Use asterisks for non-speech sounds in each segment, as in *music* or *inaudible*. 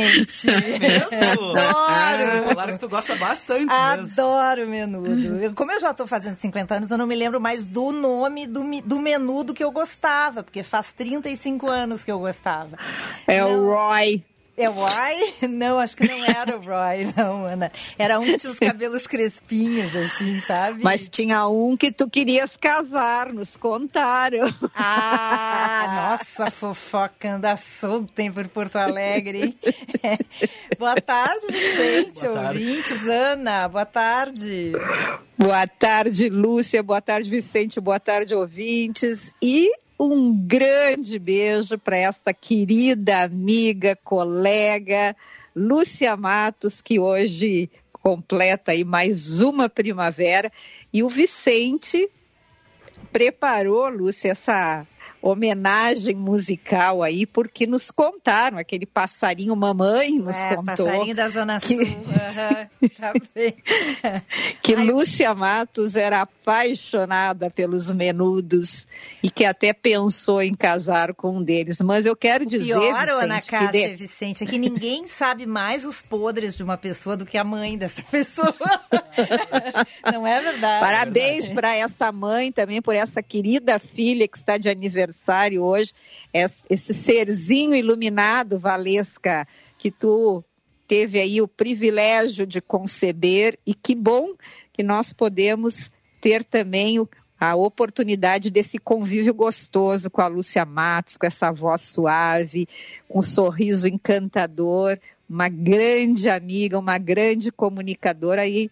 Vicente. Mesmo? *laughs* Adoro. Claro que tu gosta bastante Adoro menudo. Como eu já estou fazendo 50 anos, eu não me lembro mais do nome do, do menudo que eu gostava, porque faz 35 anos que eu gostava. É não... o Roy. É o Roy? *laughs* Não, acho que não era o Roy, *laughs* não, Ana. Era um que tinha os cabelos crespinhos, assim, sabe? Mas tinha um que tu querias casar, nos contaram. Ah, nossa, fofoca anda solta, hein, por Porto Alegre, hein? *laughs* Boa tarde, Vicente, boa tarde. ouvintes. Ana, boa tarde. Boa tarde, Lúcia. Boa tarde, Vicente. Boa tarde, ouvintes. E um grande beijo para essa querida amiga, colega, Lúcia Matos, que hoje completa aí mais uma primavera. E o Vicente preparou, Lúcia, essa homenagem musical aí, porque nos contaram, aquele passarinho mamãe nos é, contou. Passarinho da Zona que... Sul. Uhum, tá *laughs* que Ai, Lúcia Matos era apaixonada pelos menudos e que até pensou em casar com um deles. Mas eu quero dizer. Pior, Vicente, Ana Cássia, de... Vicente, é que ninguém sabe mais os podres de uma pessoa do que a mãe dessa *laughs* pessoa. Não é verdade? Parabéns é para essa mãe também, por essa querida filha que está de aniversário aniversário hoje, esse serzinho iluminado, Valesca, que tu teve aí o privilégio de conceber. E que bom que nós podemos ter também a oportunidade desse convívio gostoso com a Lúcia Matos, com essa voz suave, um sorriso encantador, uma grande amiga, uma grande comunicadora. E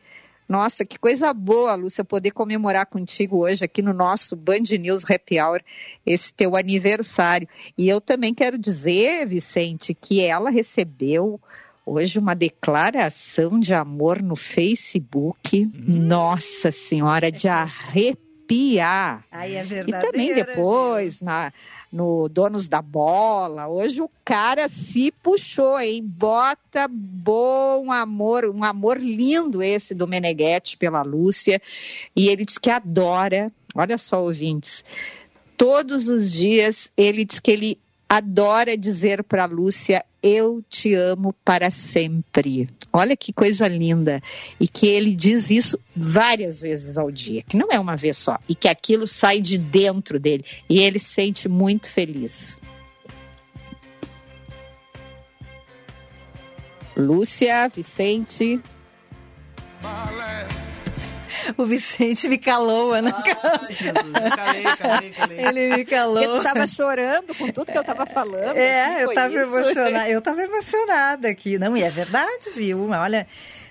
nossa, que coisa boa, Lúcia, poder comemorar contigo hoje aqui no nosso Band News Happy Hour, esse teu aniversário. E eu também quero dizer, Vicente, que ela recebeu hoje uma declaração de amor no Facebook. Hum. Nossa Senhora, de arrepiar. Aí é verdade. E também depois, na no Donos da Bola. Hoje o cara se puxou, hein? Bota bom amor, um amor lindo esse do Meneghetti pela Lúcia. E ele diz que adora, olha só, ouvintes, todos os dias ele diz que ele adora dizer para Lúcia: Eu te amo para sempre. Olha que coisa linda. E que ele diz isso várias vezes ao dia, que não é uma vez só. E que aquilo sai de dentro dele. E ele se sente muito feliz. Lúcia, Vicente. O Vicente me calou, Ana. Ai, Jesus, calei, calei, calei. Ele me calou. Porque tu tava chorando com tudo que eu tava falando. É, eu tava emocionada. Eu tava emocionada aqui. Não, e é verdade, viu? Olha,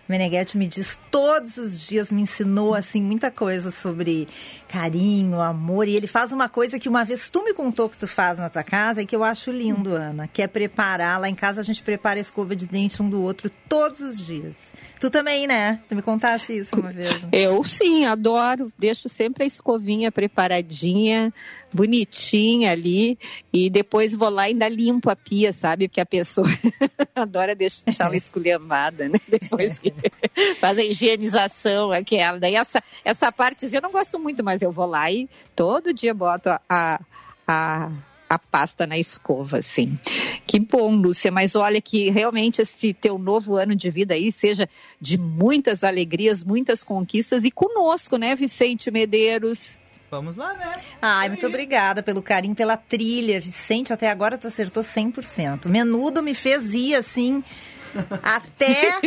Meneghetti me diz todos os dias, me ensinou assim muita coisa sobre carinho, amor. E ele faz uma coisa que uma vez tu me contou que tu faz na tua casa e que eu acho lindo, Ana, que é preparar. Lá em casa a gente prepara escova de dente um do outro todos os dias. Tu também, né? Tu me contasse isso uma vez. Eu sim, adoro. Deixo sempre a escovinha preparadinha bonitinha ali e depois vou lá e ainda limpo a pia, sabe? Porque a pessoa *laughs* adora deixar ela esculhambada, né? Depois que *laughs* faz a higienização aquela. Daí essa, essa partezinha eu não gosto muito, mas eu vou lá e todo dia boto a, a, a a pasta na escova, assim. Que bom, Lúcia, mas olha que realmente esse teu novo ano de vida aí seja de muitas alegrias, muitas conquistas e conosco, né, Vicente Medeiros? Vamos lá, né? Ai, muito obrigada pelo carinho, pela trilha. Vicente, até agora tu acertou 100%. Menudo me fez ir assim *laughs* até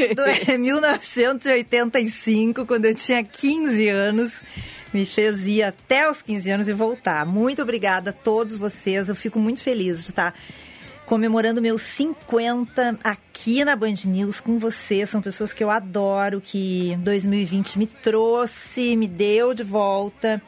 1985, *laughs* quando eu tinha 15 anos. me fez ir até os 15 anos e voltar. Muito obrigada a todos vocês. Eu fico muito feliz de estar comemorando meus 50 aqui na Band News com vocês. São pessoas que eu adoro, que 2020 me trouxe, me deu de volta.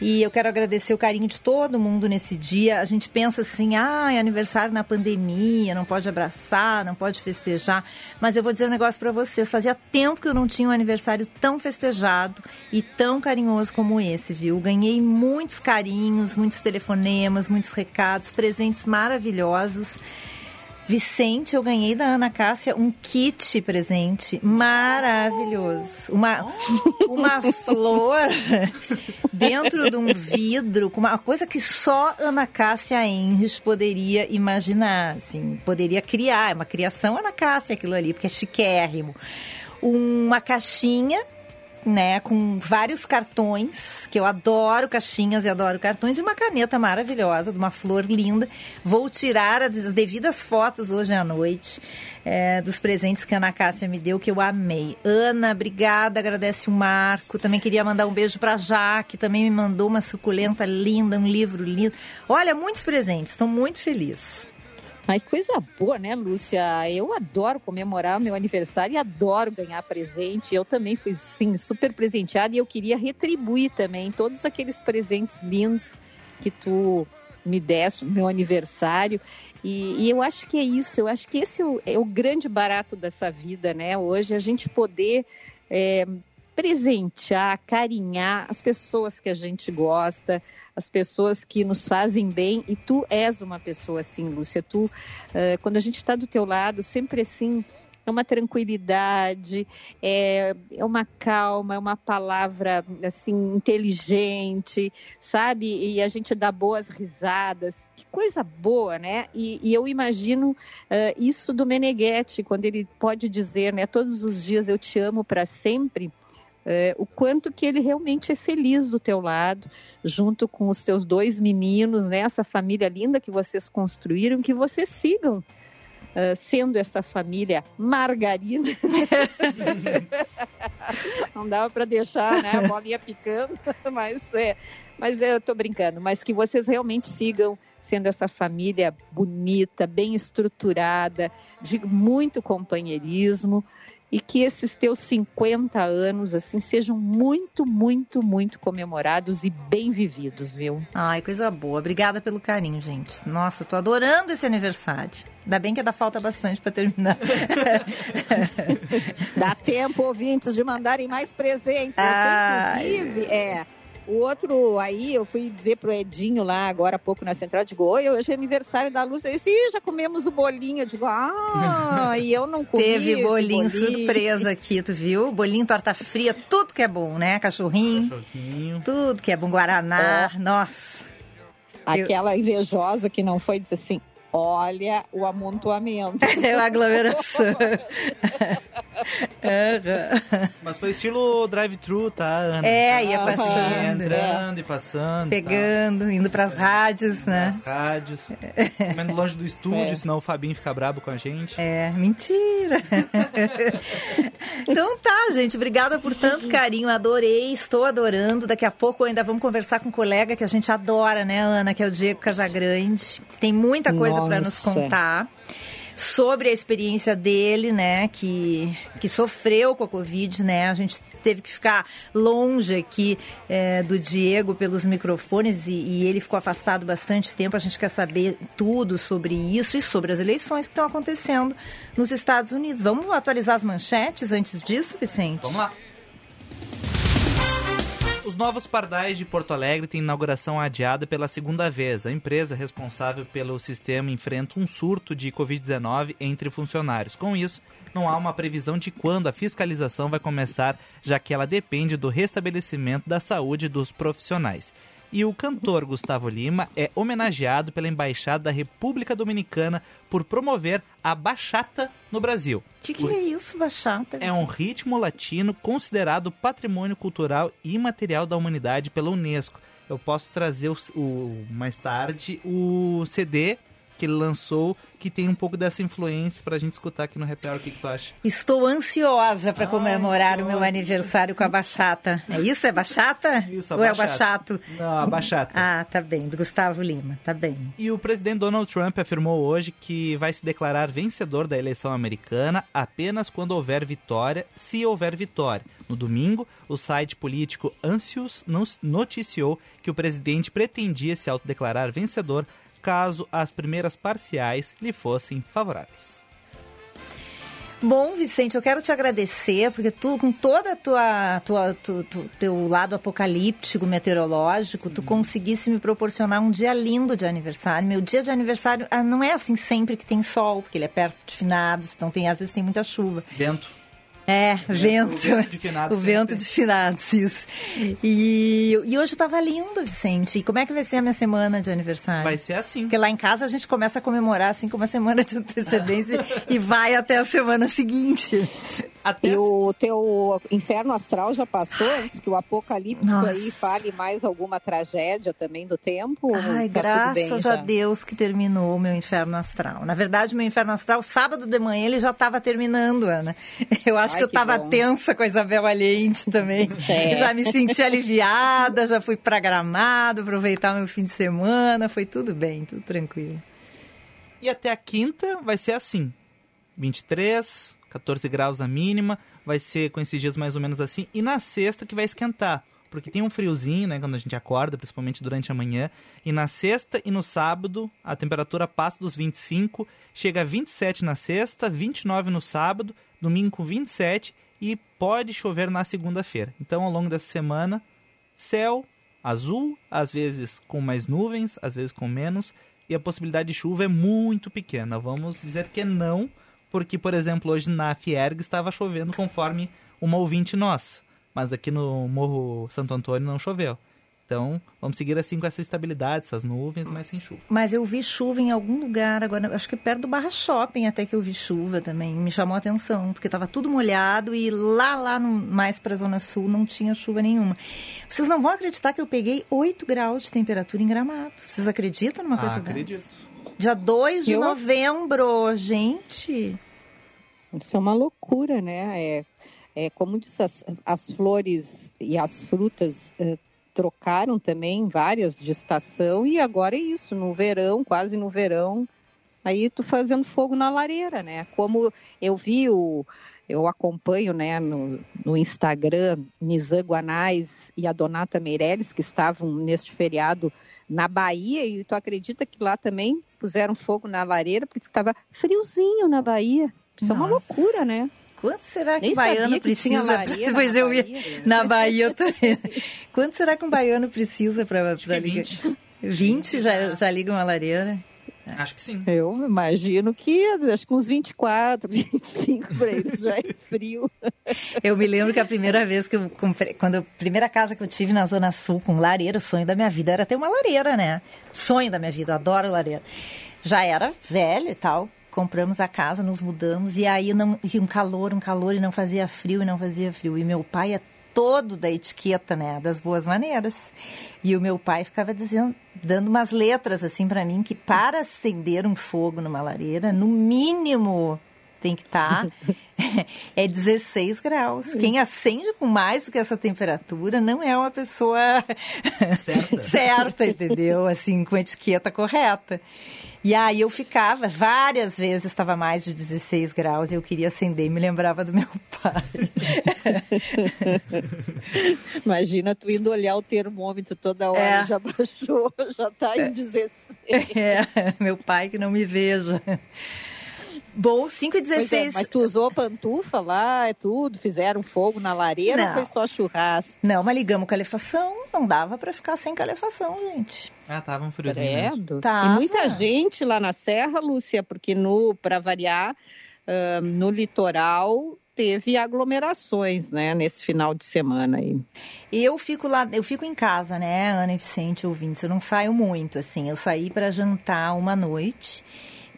E eu quero agradecer o carinho de todo mundo nesse dia. A gente pensa assim, ah, é aniversário na pandemia, não pode abraçar, não pode festejar. Mas eu vou dizer um negócio para vocês. Fazia tempo que eu não tinha um aniversário tão festejado e tão carinhoso como esse, viu? Ganhei muitos carinhos, muitos telefonemas, muitos recados, presentes maravilhosos. Vicente, eu ganhei da Ana Cássia um kit presente maravilhoso. Uma, uma flor dentro de um vidro, com uma coisa que só Ana Cássia Henrich poderia imaginar, assim, poderia criar. É uma criação Ana Cássia aquilo ali, porque é chiquérrimo. Uma caixinha né, com vários cartões, que eu adoro caixinhas e adoro cartões, e uma caneta maravilhosa, de uma flor linda. Vou tirar as devidas fotos hoje à noite é, dos presentes que a Ana Cássia me deu, que eu amei. Ana, obrigada, agradece o Marco. Também queria mandar um beijo para Jaque, também me mandou uma suculenta linda, um livro lindo. Olha, muitos presentes, estou muito feliz. Ai, coisa boa, né, Lúcia? Eu adoro comemorar o meu aniversário e adoro ganhar presente. Eu também fui, sim, super presenteada e eu queria retribuir também todos aqueles presentes lindos que tu me deste no meu aniversário. E, e, eu acho que é isso, eu acho que esse é o, é o grande barato dessa vida, né? Hoje a gente poder é, presentear, carinhar as pessoas que a gente gosta, as pessoas que nos fazem bem. E tu és uma pessoa assim, Lúcia. Tu, uh, quando a gente está do teu lado, sempre assim, é uma tranquilidade, é, é uma calma, é uma palavra assim inteligente, sabe? E a gente dá boas risadas, que coisa boa, né? E, e eu imagino uh, isso do Meneghetti, quando ele pode dizer, né? Todos os dias eu te amo para sempre é, o quanto que ele realmente é feliz do teu lado, junto com os teus dois meninos, né? Essa família linda que vocês construíram, que vocês sigam Uh, sendo essa família margarina. *laughs* Não dava para deixar né, a bolinha picando, mas, é, mas é, eu estou brincando. Mas que vocês realmente sigam sendo essa família bonita, bem estruturada, de muito companheirismo, e que esses teus 50 anos assim sejam muito, muito, muito comemorados e bem vividos, viu? Ai, coisa boa. Obrigada pelo carinho, gente. Nossa, tô adorando esse aniversário. Ainda bem que ainda falta bastante para terminar. *laughs* Dá tempo, ouvintes, de mandarem mais presentes. Inclusive, é o outro aí, eu fui dizer pro Edinho lá agora há pouco na central, de digo, oi, hoje é aniversário da Lúcia. Ele disse, Ih, já comemos o bolinho. Eu digo, ah, *laughs* e eu não comi. Teve bolinho, bolinho, surpresa aqui, tu viu? Bolinho, torta fria, tudo que é bom, né? Cachorrinho. Cachorrinho. Tudo que é bom. Guaraná, é. nossa. Aquela eu... invejosa que não foi, disse assim, olha o amontoamento. *laughs* É a aglomeração. *laughs* Mas foi estilo drive-thru, tá, Ana? É, ia passando. Entrando é. e passando. Pegando, tá. indo pras rádios, indo né? Pras rádios. Comendo longe do estúdio, é. senão o Fabinho fica brabo com a gente. É, mentira. então tá, gente. Obrigada por tanto carinho. Adorei, estou adorando. Daqui a pouco ainda vamos conversar com um colega que a gente adora, né, Ana? Que é o Diego Casagrande. Tem muita coisa para nos contar sobre a experiência dele, né, que, que sofreu com a Covid, né, a gente teve que ficar longe aqui é, do Diego pelos microfones e, e, ele ficou afastado bastante tempo. A gente quer saber tudo sobre isso e sobre as eleições que estão acontecendo nos Estados Unidos. Vamos atualizar as manchetes antes disso, Vicente? Vamos lá. Os novos pardais de Porto Alegre têm inauguração adiada pela segunda vez. A empresa responsável pelo sistema enfrenta um surto de Covid-19 entre funcionários. Com isso, não há uma previsão de quando a fiscalização vai começar, já que ela depende do restabelecimento da saúde dos profissionais. E o cantor Gustavo Lima é homenageado pela Embaixada da República Dominicana por promover a bachata no Brasil. O que, que é isso, bachata? É um ritmo latino considerado patrimônio cultural e imaterial da humanidade pela Unesco. Eu posso trazer o, o mais tarde o CD que ele lançou, que tem um pouco dessa influência pra gente escutar aqui no Happy Hour. O que, que tu acha? Estou ansiosa para comemorar o meu aniversário com a bachata. É isso? É bachata? Isso, a Ou é bachata. bachato? Não, a bachata. Ah, tá bem. Do Gustavo Lima, tá bem. E o presidente Donald Trump afirmou hoje que vai se declarar vencedor da eleição americana apenas quando houver vitória, se houver vitória. No domingo, o site político Ancius nos- noticiou que o presidente pretendia se autodeclarar vencedor caso as primeiras parciais lhe fossem favoráveis. Bom, Vicente, eu quero te agradecer, porque tu, com tu, tu- teu lado apocalíptico, meteorológico, tu conseguisse me proporcionar um dia lindo de aniversário. Meu dia de aniversário ah, não é assim sempre que tem sol, porque ele é perto de finados, então tem, às vezes tem muita chuva. Vento. É, vento. vento de finados O vento sempre. de finados, isso. E, e hoje tava lindo, Vicente. E como é que vai ser a minha semana de aniversário? Vai ser assim. Porque lá em casa a gente começa a comemorar assim com uma semana de antecedência *laughs* e vai até a semana seguinte. Até E o teu inferno astral já passou antes que o apocalíptico Nossa. aí fale mais alguma tragédia também do tempo? Ai, Tá graças já? a Deus que terminou o meu inferno astral. Na verdade, o meu inferno astral, sábado de manhã, ele já estava terminando, Ana. *laughs* Eu acho que eu que estava tensa com a Isabel Allende também. É. Já me senti aliviada, já fui pra Gramado, aproveitar meu fim de semana. Foi tudo bem, tudo tranquilo. E até a quinta vai ser assim: 23, 14 graus a mínima, vai ser com esses dias mais ou menos assim. E na sexta que vai esquentar, porque tem um friozinho, né, quando a gente acorda, principalmente durante a manhã. E na sexta e no sábado a temperatura passa dos 25, chega a 27 na sexta, 29 no sábado, domingo com 27 e pode chover na segunda-feira. Então, ao longo dessa semana, céu azul, às vezes com mais nuvens, às vezes com menos, e a possibilidade de chuva é muito pequena. Vamos dizer que não, porque, por exemplo, hoje na Fierg estava chovendo conforme uma ouvinte nossa, mas aqui no Morro Santo Antônio não choveu. Então, vamos seguir assim com essa estabilidade, essas nuvens, mas sem chuva. Mas eu vi chuva em algum lugar agora, acho que perto do Barra Shopping até que eu vi chuva também. Me chamou a atenção, porque estava tudo molhado e lá, lá no- mais para a Zona Sul não tinha chuva nenhuma. Vocês não vão acreditar que eu peguei 8 graus de temperatura em Gramado. Vocês acreditam numa coisa Ah, dessa? acredito. Dia 2 de Eu- novembro, gente. Isso é uma loucura, né? É, é como diz, as, as flores e as frutas eh, trocaram também várias de estação e agora é isso, no verão, quase no verão, aí tu fazendo fogo na lareira, né? Como eu vi o eu acompanho né, no, no Instagram Nizam Guanais e a Donata Meirelles, que estavam neste feriado na Bahia, e tu acredita que lá também puseram fogo na lareira, porque estava friozinho na Bahia. Isso é uma Nossa. loucura, né? Quanto será que Nem um baiano sabia que tinha precisa? lareira *laughs* pois na eu ia Bahia, né? na Bahia eu também. *laughs* Quanto será que um baiano precisa para ligar? 20. 20 já, já liga uma lareira? Acho que sim. Eu imagino que acho que uns 24, 25 para eles já é frio. Eu me lembro que a primeira vez que eu comprei, quando a primeira casa que eu tive na Zona Sul com lareira, o sonho da minha vida era ter uma lareira, né? Sonho da minha vida, eu adoro lareira. Já era velha e tal, compramos a casa, nos mudamos e aí não, e um calor, um calor e não fazia frio e não fazia frio. E meu pai é todo da etiqueta, né, das boas maneiras. E o meu pai ficava dizendo, dando umas letras assim para mim que para acender um fogo numa lareira, no mínimo tem que estar *laughs* é 16 graus. Quem acende com mais do que essa temperatura não é uma pessoa Certa. *laughs* certa, entendeu? Assim, com a etiqueta correta. E aí eu ficava, várias vezes estava mais de 16 graus e eu queria acender e me lembrava do meu *laughs* pai. Imagina tu indo olhar o termômetro toda hora, É. já baixou, *laughs* já tá em 16. É, meu pai que não me veja. Bom, 5 e Pois é, 16. mas tu usou pantufa lá, é tudo, fizeram fogo na lareira Não. ou foi só churrasco? Não, mas ligamos calefação, não dava para ficar sem calefação, gente. Ah, tava um friozinho. Tava. E muita gente lá na Serra, Lúcia, porque no, para variar, ah, no litoral teve aglomerações, né, nesse final de semana aí. Eu fico lá, eu fico em casa, né, Ana e Vicente ouvintes. Eu não saio muito, assim. Eu saí para jantar uma noite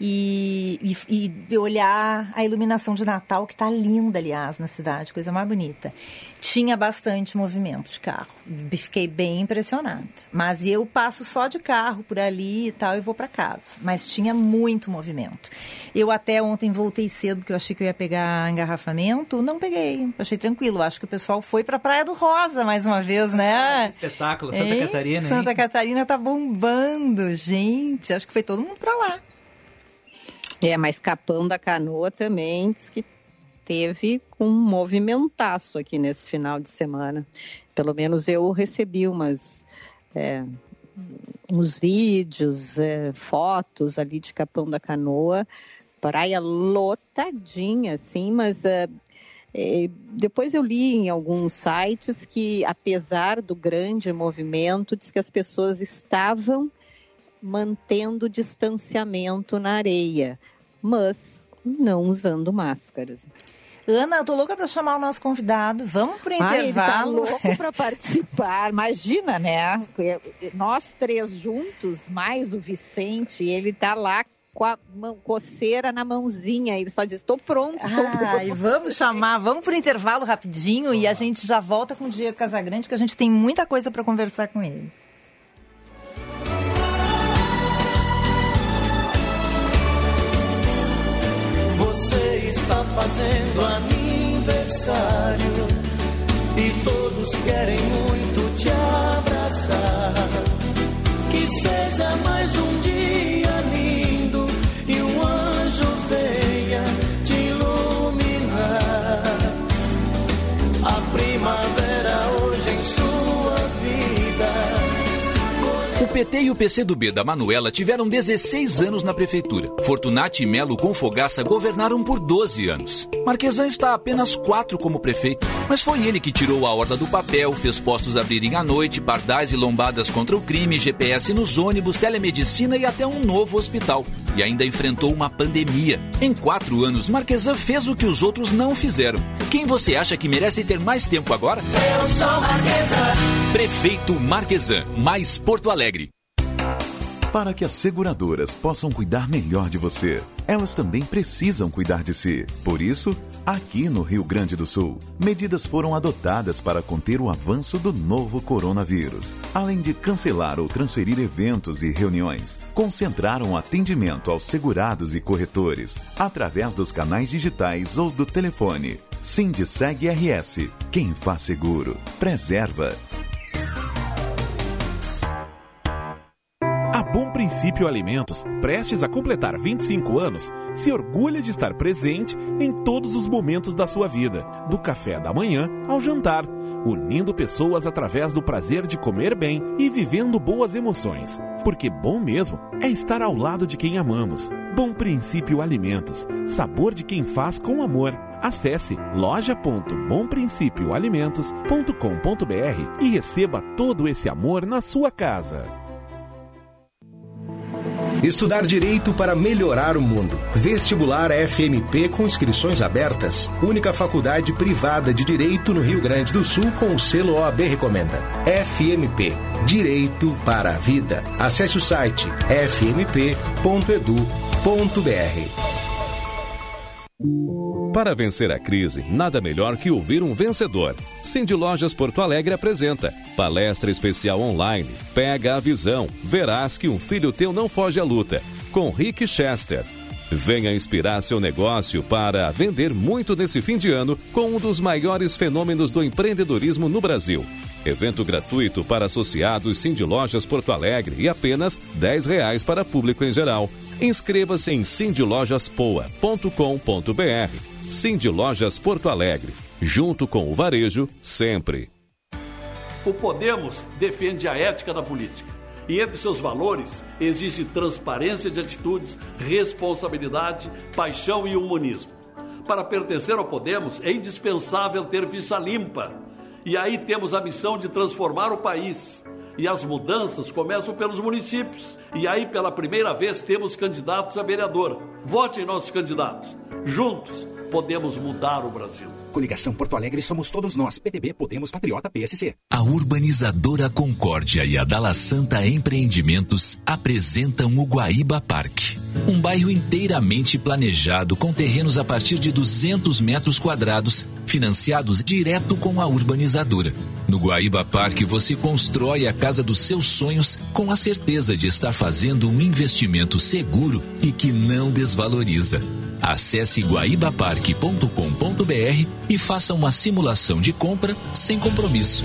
e, e, e, olhar a iluminação de Natal, que está linda, aliás, na cidade, coisa mais bonita. Tinha bastante movimento de carro. Fiquei bem impressionada. Mas eu passo só de carro por ali e tal e vou para casa. Mas tinha muito movimento. Eu até ontem voltei cedo, porque eu achei que eu ia pegar engarrafamento. Não peguei. Achei tranquilo. Acho que o pessoal foi para a Praia do Rosa mais uma vez, né? Ah, espetáculo, Santa hein? Catarina. Santa hein? Catarina tá bombando, gente. Acho que foi todo mundo para lá. É, mas Capão da Canoa também diz que teve um movimentaço aqui nesse final de semana. Pelo menos eu recebi umas é, uns vídeos, é, fotos ali de Capão da Canoa, praia lotadinha, assim, mas é, é, depois eu li em alguns sites que, apesar do grande movimento, diz que as pessoas estavam mantendo distanciamento na areia, mas não usando máscaras. Ana, eu tô louca para chamar o nosso convidado. Vamos pro intervalo. Ele tá louco para *laughs* participar. Imagina, né? Nós três juntos, mais o Vicente, ele tá lá com a mão, coceira na mãozinha. Ele só diz: estou pronto, estou ah, E vamos chamar, vamos pro intervalo rapidinho e a gente já volta com o Diego Casagrande, que a gente tem muita coisa para conversar com ele. Está fazendo aniversário e todos querem muito te abraçar. Que seja mais um dia lindo PT e o PCdoB da Manuela tiveram 16 anos na prefeitura. Fortunati e Melo com Fogaça governaram por 12 anos. Marquesan está apenas 4 como prefeito, mas foi ele que tirou a horda do papel, fez postos abrirem à noite, pardais e lombadas contra o crime, GPS nos ônibus, telemedicina e até um novo hospital. E ainda enfrentou uma pandemia. Em quatro anos, Marquesan fez o que os outros não fizeram. Quem você acha que merece ter mais tempo agora? Eu sou Marquesan. Prefeito Marquesan, mais Porto Alegre. Para que as seguradoras possam cuidar melhor de você, elas também precisam cuidar de si. Por isso, aqui no Rio Grande do Sul, medidas foram adotadas para conter o avanço do novo coronavírus. Além de cancelar ou transferir eventos e reuniões, concentraram o atendimento aos segurados e corretores através dos canais digitais ou do telefone. Sindiceg RS. Quem faz seguro, preserva. A Bom Princípio Alimentos, prestes a completar 25 anos, se orgulha de estar presente em todos os momentos da sua vida, do café da manhã ao jantar, unindo pessoas através do prazer de comer bem e vivendo boas emoções. Porque bom mesmo é estar ao lado de quem amamos. Bom Princípio Alimentos, sabor de quem faz com amor. Acesse loja.bomprincipioalimentos.com.br e receba todo esse amor na sua casa. Estudar Direito para melhorar o mundo. Vestibular FMP com inscrições abertas. Única faculdade privada de Direito no Rio Grande do Sul com o selo OAB Recomenda. FMP. Direito para a Vida. Acesse o site fmp.edu.br. Para vencer a crise, nada melhor que ouvir um vencedor. Cindy Lojas Porto Alegre apresenta palestra especial online. Pega a visão, verás que um filho teu não foge à luta. Com Rick Chester. Venha inspirar seu negócio para vender muito nesse fim de ano com um dos maiores fenômenos do empreendedorismo no Brasil. Evento gratuito para associados Cindy Lojas Porto Alegre e apenas R$ reais para público em geral. Inscreva-se em cindylojaspoa.com.br. Cindy Lojas Porto Alegre. Junto com o varejo, sempre. O Podemos defende a ética da política. E entre seus valores existe transparência de atitudes, responsabilidade, paixão e humanismo. Para pertencer ao Podemos é indispensável ter ficha limpa. E aí temos a missão de transformar o país. E as mudanças começam pelos municípios. E aí, pela primeira vez, temos candidatos a vereador. Vote em nossos candidatos. Juntos podemos mudar o Brasil. Coligação Porto Alegre somos todos nós. PTB, Podemos, Patriota, PSC. A urbanizadora Concórdia e a Dala Santa Empreendimentos apresentam o Guaíba Parque Um bairro inteiramente planejado com terrenos a partir de 200 metros quadrados, financiados direto com a urbanizadora. No Guaíba Parque você constrói a casa dos seus sonhos com a certeza de estar fazendo um investimento seguro e que não desvaloriza. Acesse guaibaparque.com.br e faça uma simulação de compra sem compromisso.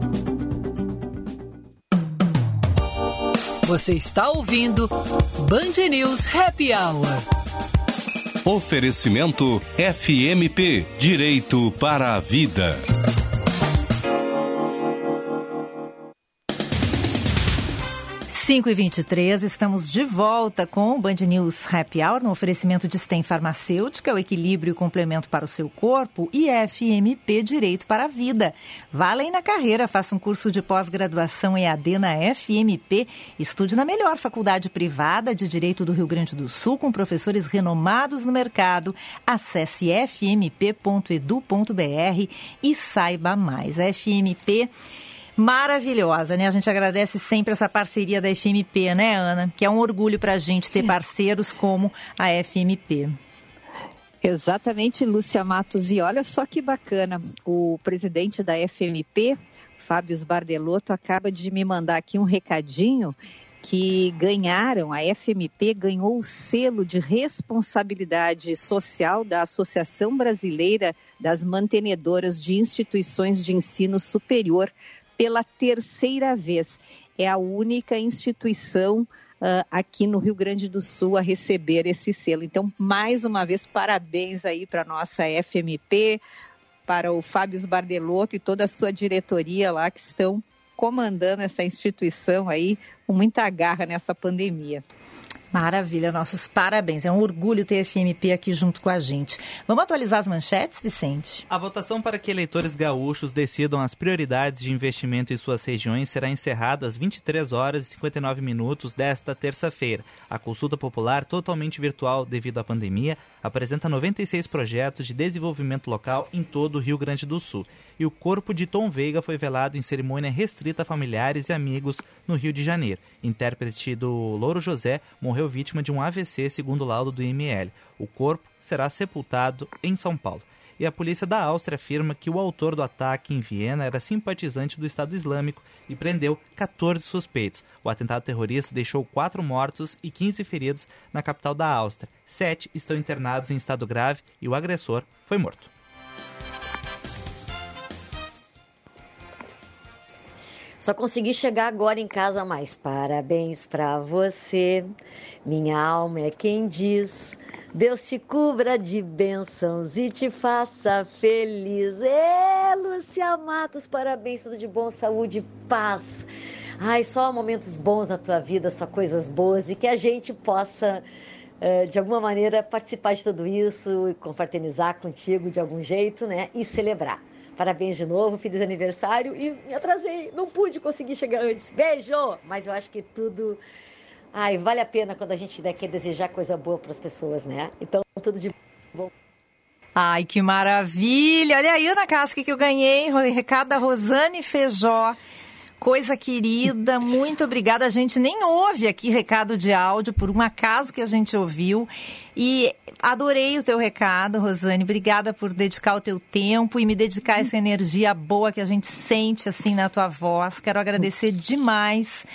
Você está ouvindo Band News Happy Hour. Oferecimento FMP Direito para a Vida. 5 e 23 estamos de volta com o Band News Happy Hour, no oferecimento de STEM Farmacêutica, o equilíbrio e complemento para o seu corpo, e FMP Direito para a Vida. Vá além na carreira, faça um curso de pós-graduação EAD na FMP, estude na melhor faculdade privada de Direito do Rio Grande do Sul, com professores renomados no mercado. Acesse fmp.edu.br e saiba mais. A FMP maravilhosa, né? A gente agradece sempre essa parceria da FMP, né, Ana? Que é um orgulho para a gente ter parceiros como a FMP. Exatamente, Lúcia Matos. E olha só que bacana, o presidente da FMP, Fábio Bardelotto, acaba de me mandar aqui um recadinho que ganharam, a FMP ganhou o selo de responsabilidade social da Associação Brasileira das Mantenedoras de Instituições de Ensino Superior pela terceira vez. É a única instituição uh, aqui no Rio Grande do Sul a receber esse selo. Então, mais uma vez, parabéns aí para a nossa FMP, para o Fábio Bardelotto e toda a sua diretoria lá que estão comandando essa instituição aí com muita garra nessa pandemia. Maravilha, nossos parabéns. É um orgulho ter a FMP aqui junto com a gente. Vamos atualizar as manchetes, Vicente? A votação para que eleitores gaúchos decidam as prioridades de investimento em suas regiões será encerrada às 23 horas e 59 minutos desta terça-feira. A consulta popular, totalmente virtual devido à pandemia, apresenta 96 projetos de desenvolvimento local em todo o Rio Grande do Sul. E o corpo de Tom Veiga foi velado em cerimônia restrita a familiares e amigos no Rio de Janeiro. Intérprete do Louro José morreu vítima de um AVC, segundo o laudo do IML. O corpo será sepultado em São Paulo. E a polícia da Áustria afirma que o autor do ataque em Viena era simpatizante do Estado Islâmico e prendeu 14 suspeitos. O atentado terrorista deixou quatro mortos e 15 feridos na capital da Áustria. Sete estão internados em estado grave e o agressor foi morto. Só consegui chegar agora em casa, mas parabéns para você. Minha alma é quem diz. Deus te cubra de bênçãos e te faça feliz. Ê, Lúcia Matos, parabéns, tudo de bom, saúde, paz. Ai, só momentos bons na tua vida, só coisas boas e que a gente possa, eh, de alguma maneira, participar de tudo isso e confraternizar contigo de algum jeito, né? E celebrar. Parabéns de novo, feliz aniversário. E me atrasei, não pude conseguir chegar antes. Beijo! Mas eu acho que tudo. Ai, vale a pena quando a gente né, quer desejar coisa boa para as pessoas, né? Então, tudo de bom. Ai, que maravilha! Olha aí, Ana Casca, que eu ganhei. Recado da Rosane Feijó. Coisa querida, muito obrigada. A gente nem ouve aqui recado de áudio, por um acaso que a gente ouviu. E adorei o teu recado, Rosane. Obrigada por dedicar o teu tempo e me dedicar essa energia boa que a gente sente assim na tua voz. Quero agradecer demais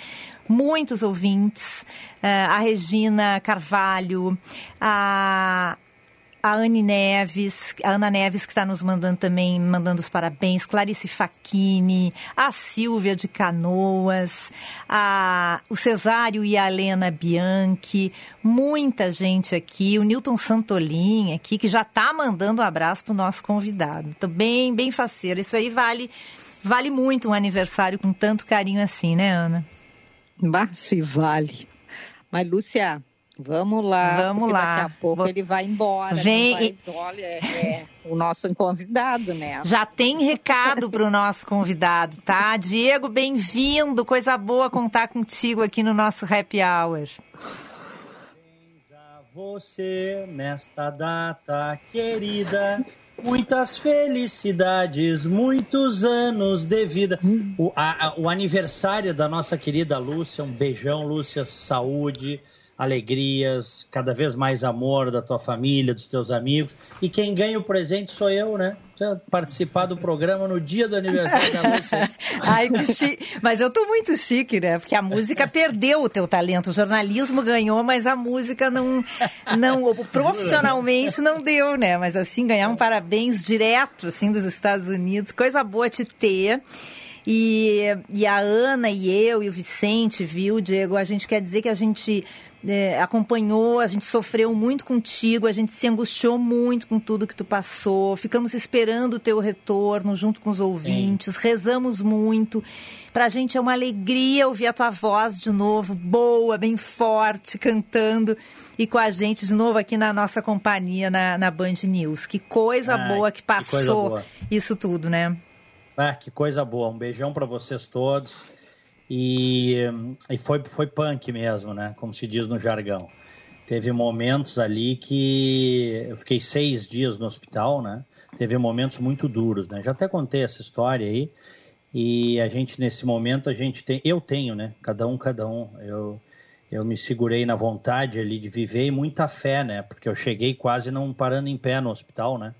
muitos ouvintes, uh, a Regina Carvalho, a a Anne Neves, a Ana Neves que está nos mandando também, mandando os parabéns, Clarice Facchini, a Silvia de Canoas, a, o Cesário e a Helena Bianchi, muita gente aqui, o Newton Santolin aqui, que já está mandando um abraço para o nosso convidado. Então, bem, bem faceiro. Isso aí vale, vale muito um aniversário com tanto carinho assim, né, Ana? Mas se vale. Mas, Lúcia, Vamos lá. Vamos lá. Daqui a pouco Vou... ele vai embora. Vem. Vai... Olha, é o nosso convidado, né? Já tem recado para o nosso convidado, tá? Diego, bem-vindo. Coisa boa contar contigo aqui no nosso Happy Hour. Você nesta data querida. Muitas felicidades, muitos anos de vida. O, a, o aniversário da nossa querida Lúcia, um beijão, Lúcia, saúde, alegrias, cada vez mais amor da tua família, dos teus amigos. E quem ganha o presente sou eu, né? Participar do programa no dia do aniversário da Lúcia. *laughs* Ai, que chique. Mas eu tô muito chique, né? Porque a música perdeu o teu talento. O jornalismo ganhou, mas a música não. não profissionalmente não deu, né? Mas assim, ganhar um parabéns direto, assim, dos Estados Unidos. Coisa boa te ter. E, e a Ana e eu e o Vicente, viu, Diego? A gente quer dizer que a gente é, acompanhou, a gente sofreu muito contigo, a gente se angustiou muito com tudo que tu passou, ficamos esperando o teu retorno junto com os ouvintes, Sim. rezamos muito. Pra gente é uma alegria ouvir a tua voz de novo, boa, bem forte, cantando e com a gente de novo aqui na nossa companhia na, na Band News. Que coisa Ai, boa que passou boa. isso tudo, né? Ah, que coisa boa. Um beijão para vocês todos. E, e foi, foi punk mesmo, né? Como se diz no jargão. Teve momentos ali que eu fiquei seis dias no hospital, né? Teve momentos muito duros, né? Já até contei essa história aí. E a gente, nesse momento, a gente tem. Eu tenho, né? Cada um, cada um. Eu, eu me segurei na vontade ali de viver e muita fé, né? Porque eu cheguei quase não parando em pé no hospital, né?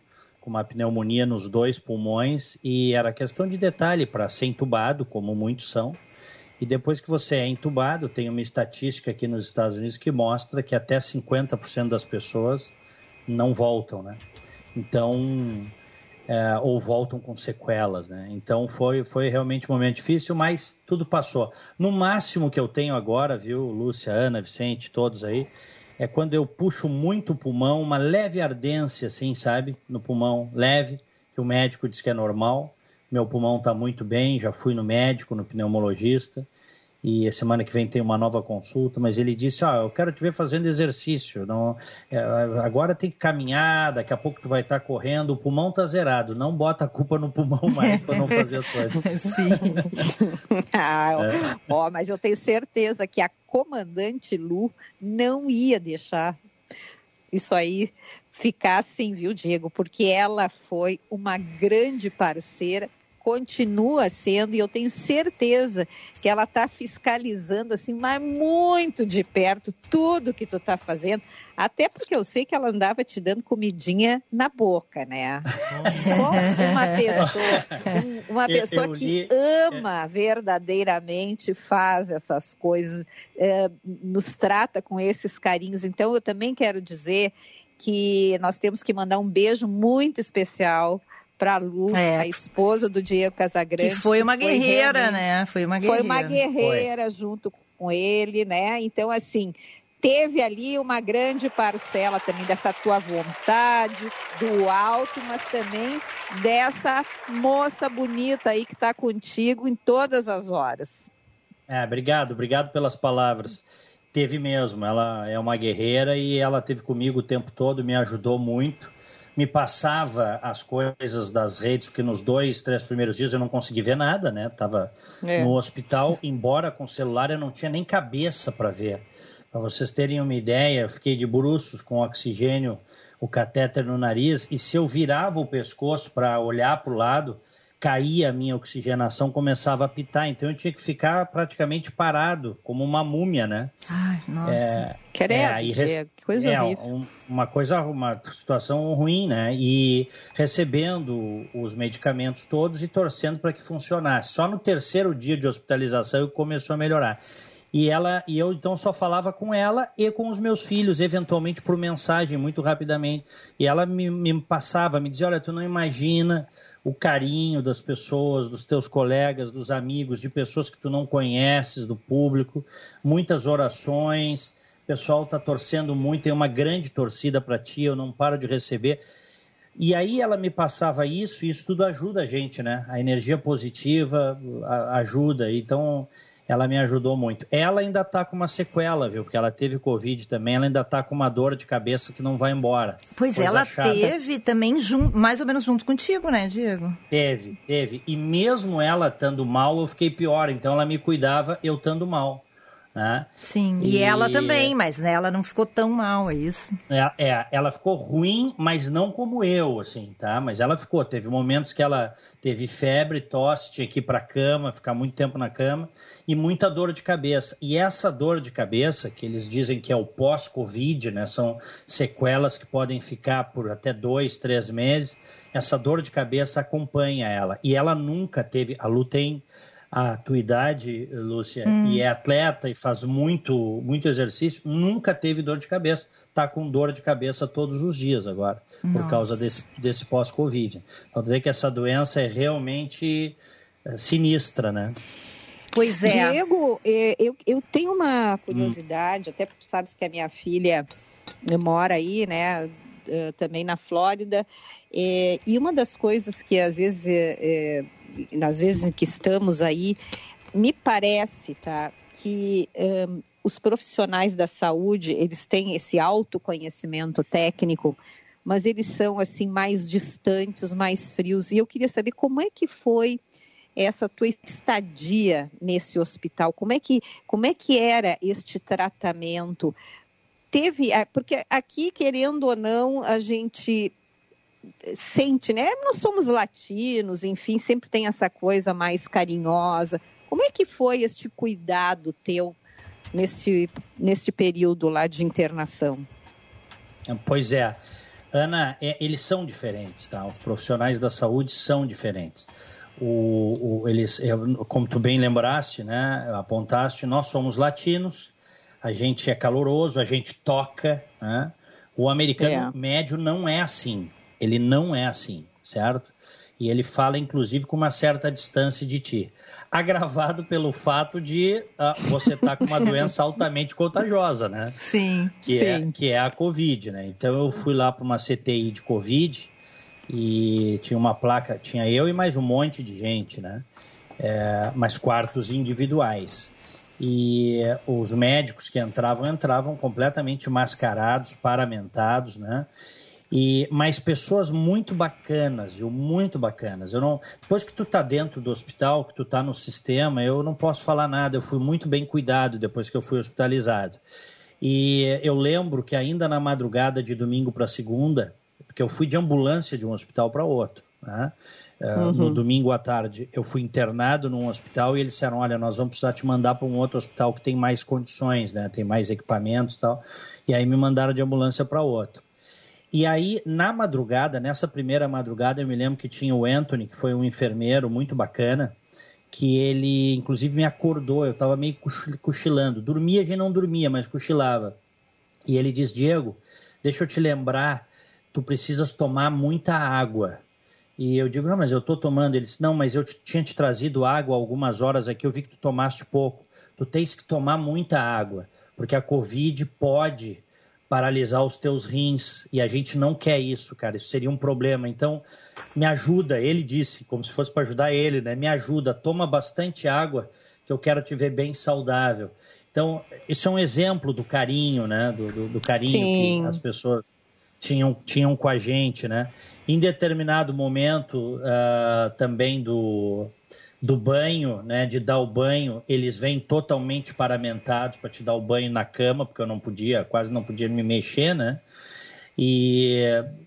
com uma pneumonia nos dois pulmões e era questão de detalhe para ser entubado, como muitos são. E depois que você é entubado, tem uma estatística aqui nos Estados Unidos que mostra que até 50% das pessoas não voltam, né? Então, é, ou voltam com sequelas, né? Então foi, foi realmente um momento difícil, mas tudo passou. No máximo que eu tenho agora, viu, Lúcia, Ana, Vicente, todos aí, é quando eu puxo muito o pulmão, uma leve ardência, assim, sabe? No pulmão, leve, que o médico diz que é normal. Meu pulmão está muito bem, já fui no médico, no pneumologista e a semana que vem tem uma nova consulta, mas ele disse, ó, oh, eu quero te ver fazendo exercício, não, é, agora tem que caminhar, daqui a pouco tu vai estar tá correndo, o pulmão tá zerado, não bota a culpa no pulmão *laughs* mais para não fazer as coisas. *laughs* Sim. *laughs* ah, é. ó, mas eu tenho certeza que a comandante Lu não ia deixar isso aí ficar assim, viu, Diego? Porque ela foi uma grande parceira continua sendo, e eu tenho certeza que ela está fiscalizando assim, mas muito de perto tudo que tu está fazendo, até porque eu sei que ela andava te dando comidinha na boca, né? Só uma pessoa, uma pessoa eu, eu que li... ama verdadeiramente, faz essas coisas, é, nos trata com esses carinhos. Então, eu também quero dizer que nós temos que mandar um beijo muito especial para Lu, é. a esposa do Diego Casagrande. Que foi uma que foi guerreira, né? Foi uma guerreira. Foi uma guerreira foi. junto com ele, né? Então, assim, teve ali uma grande parcela também dessa tua vontade, do alto, mas também dessa moça bonita aí que está contigo em todas as horas. É, obrigado, obrigado pelas palavras. Teve mesmo, ela é uma guerreira e ela teve comigo o tempo todo, me ajudou muito me passava as coisas das redes, porque nos dois, três primeiros dias eu não consegui ver nada, né? Tava é. no hospital, embora com celular eu não tinha nem cabeça para ver. Para vocês terem uma ideia, eu fiquei de bruços com oxigênio, o catéter no nariz, e se eu virava o pescoço para olhar para o lado, caía a minha oxigenação, começava a pitar. Então eu tinha que ficar praticamente parado, como uma múmia, né? Ai, nossa. É, Credo, é, que coisa é, horrível. Um, uma coisa, uma situação ruim, né? E recebendo os medicamentos todos e torcendo para que funcionasse. Só no terceiro dia de hospitalização começou a melhorar. E ela e eu então só falava com ela e com os meus filhos, eventualmente por mensagem, muito rapidamente. E ela me, me passava, me dizia: Olha, tu não imagina o carinho das pessoas, dos teus colegas, dos amigos, de pessoas que tu não conheces, do público, muitas orações. O pessoal está torcendo muito, tem uma grande torcida para ti, eu não paro de receber. E aí ela me passava isso, e isso tudo ajuda a gente, né? A energia positiva ajuda. Então, ela me ajudou muito. Ela ainda está com uma sequela, viu? Porque ela teve Covid também, ela ainda está com uma dor de cabeça que não vai embora. Pois Coisa ela chata. teve também mais ou menos junto contigo, né, Diego? Teve, teve. E mesmo ela estando mal, eu fiquei pior. Então ela me cuidava eu estando mal. Né? Sim, e, ela também, mas né, ela não ficou tão mal, é isso? É, é, ela ficou ruim, mas não como eu, assim, tá? Mas ela ficou. Teve momentos que ela teve febre, tosse, tinha que ir pra cama, ficar muito tempo na cama e muita dor de cabeça. E essa dor de cabeça, que eles dizem que é o pós-Covid, né? São sequelas que podem ficar por até dois, três meses. Essa dor de cabeça acompanha ela. E ela nunca teve. A Lu tem a tua idade, Lúcia, Hum. e é atleta e faz muito, muito exercício, nunca teve dor de cabeça. Tá com dor de cabeça todos os dias agora, por Nossa. causa desse, desse pós-Covid. Então, tu vê que essa doença é realmente é, sinistra, né? Pois é. Diego, eh, eu, eu tenho uma curiosidade, até porque tu sabes que a minha filha eh, mora aí, né, eh, também na Flórida, eh, e uma das coisas que às vezes, às vezes que estamos aí, me parece, tá, que eh, os profissionais da saúde, eles têm esse autoconhecimento técnico, mas eles são assim mais distantes, mais frios. E eu queria saber como é que foi essa tua estadia nesse hospital? Como é que, como é que era este tratamento? Teve, ah, porque aqui, querendo ou não, a gente sente, né? Nós somos latinos, enfim, sempre tem essa coisa mais carinhosa. Como é que foi este cuidado teu nesse, nesse período lá de internação? Pois é. Ana, é, eles são diferentes, tá? Os profissionais da saúde são diferentes. O, o- eles, é, como tu bem lembraste, né? Apontaste, nós somos latinos, a gente é caloroso, a gente toca, né? O americano É. médio não é assim. Ele não é assim, certo? E ele fala, inclusive, com uma certa distância de ti. Agravado pelo fato de ah, você estar com uma *laughs* doença altamente contagiosa, né? Sim. que, É, que é a Covid, né? Então eu fui lá para uma CTI de Covid e tinha uma placa, tinha eu e mais um monte de gente, né? É, mas quartos individuais. E os médicos que entravam, entravam completamente mascarados, paramentados, né? E, mas pessoas muito bacanas, viu? Muito bacanas. Eu não, depois que tu tá dentro do hospital, que tu tá no sistema, eu não posso falar nada. Eu fui muito bem cuidado depois que eu fui hospitalizado. E eu lembro que ainda na madrugada de domingo para segunda, porque eu fui de ambulância de um hospital para outro, né? Eh, Uhum. No domingo à tarde, eu fui internado num hospital e eles disseram: Olha, nós vamos precisar te mandar para um outro hospital que tem mais condições, né? Tem mais equipamentos e tal. E aí me mandaram de ambulância para outro. E aí, na madrugada, nessa primeira madrugada, eu me lembro que tinha o Anthony, que foi um enfermeiro muito bacana, que ele, inclusive, me acordou. Eu estava meio cochil- cochilando. Dormia, a gente não dormia, mas cochilava. E ele diz: Diego, deixa eu te lembrar, tu precisas tomar muita água. E eu digo: Não, mas eu estou tomando. Ele disse: Não, mas eu tinha te trazido água algumas horas aqui, eu vi que tu tomaste pouco. Tu tens que tomar muita água, porque a Covid pode paralisar os teus rins e a gente não quer isso, cara. Isso seria um problema. Então, me ajuda. Ele disse, como se fosse para ajudar ele, né? Me ajuda, toma bastante água, que eu quero te ver bem saudável. Então, isso é um exemplo do carinho, né? Do, do- do carinho Sim. que as pessoas tinham, tinham com a gente, né? Em determinado momento ah, também do, do banho, né? De dar o banho, eles vêm totalmente paramentados para te dar o banho na cama, porque eu não podia, quase não podia me mexer, né? E,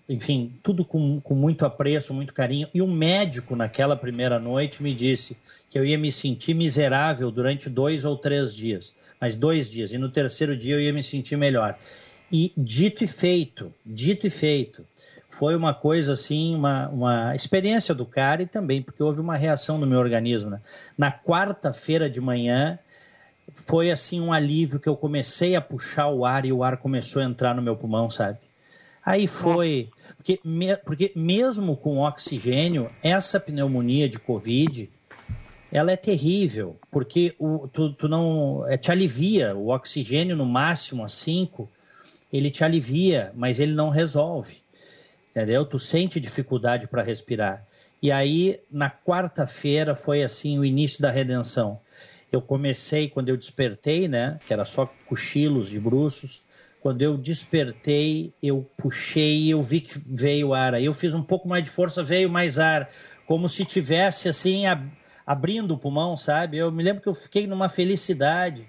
enfim, tudo com, com muito apreço, muito carinho. E o médico, naquela primeira noite, me disse que eu ia me sentir miserável durante dois ou três dias. Mas dois dias. E no terceiro dia eu ia me sentir melhor. E dito e feito, dito e feito. Foi uma coisa assim, uma, uma experiência do cara e também porque houve uma reação no meu organismo. Né? Na quarta-feira de manhã, foi assim um alívio que eu comecei a puxar o ar e o ar começou a entrar no meu pulmão, sabe? Aí foi. Porque, me- porque mesmo com oxigênio, essa pneumonia de Covid, ela é terrível, porque o, tu, tu não. é, te alivia. O oxigênio no máximo a 5, ele te alivia, mas ele não resolve. Entendeu? Tu sente dificuldade para respirar. E aí, na quarta-feira, foi assim o início da redenção. Eu comecei quando eu despertei, né? Que era só cochilos de bruços. Quando eu despertei, eu puxei e eu vi que veio ar. Aí eu fiz um pouco mais de força, veio mais ar. Como se tivesse assim, ab abrindo o pulmão, sabe? Eu me lembro que eu fiquei numa felicidade.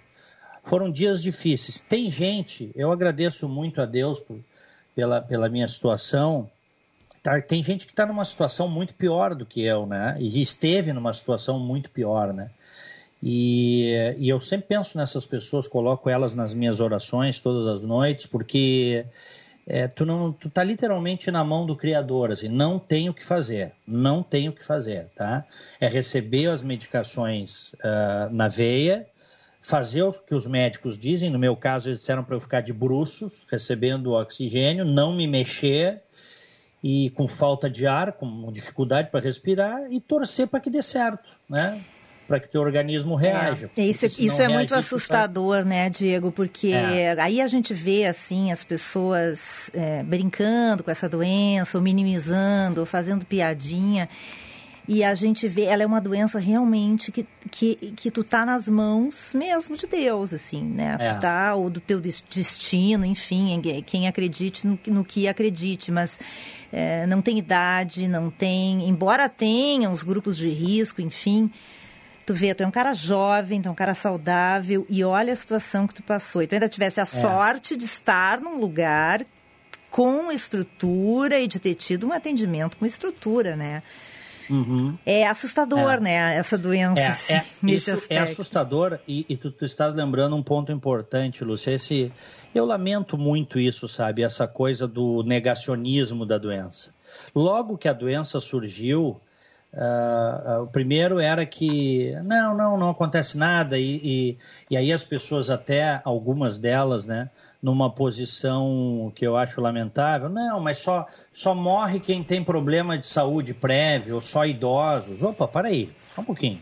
Foram dias difíceis. Tem gente, eu agradeço muito a Deus por, pela, pela minha situação. Tá, tem gente que está numa situação muito pior do que eu, né? E esteve numa situação muito pior, né? E, e, eu sempre penso nessas pessoas, coloco elas nas minhas orações todas as noites, porque é, tu não, tu tá literalmente na mão do Criador, assim, não tem o que fazer, não tem o que fazer, tá? É receber as medicações uh, na veia, fazer o que os médicos dizem, no meu caso eles disseram para eu ficar de bruços, recebendo oxigênio, não me mexer e com falta de ar, com dificuldade para respirar e torcer para que dê certo, né? para que o teu organismo reaja. É, isso, isso é muito assustador, tá... né, Diego? Porque é. aí a gente vê assim as pessoas é, brincando com essa doença, ou minimizando, ou fazendo piadinha. E a gente vê, ela é uma doença realmente que, que, que tu tá nas mãos mesmo de Deus, assim, né? É. Tu tá, ou do teu destino, enfim, quem acredite no, no que acredite, mas é, não tem idade, não tem, embora tenha os grupos de risco, enfim, Tu vê, tu é um cara jovem, tu é um cara saudável e olha a situação que tu passou. E tu ainda tivesse a é. sorte de estar num lugar com estrutura e de ter tido um atendimento com estrutura, né? Uhum. É assustador, é. né? Essa doença. É, assim, é, *laughs* isso é assustador e, e tu, tu, estás lembrando um ponto importante, Lúcia. Esse, eu lamento muito isso, sabe? Essa coisa do negacionismo da doença. Logo que a doença surgiu, Uh, o primeiro era que não, não, não acontece nada, e, e, e, aí as pessoas, até algumas delas, né, numa posição que eu acho lamentável, não, mas só, só morre quem tem problema de saúde prévio, ou só idosos. Opa, para aí, só um pouquinho.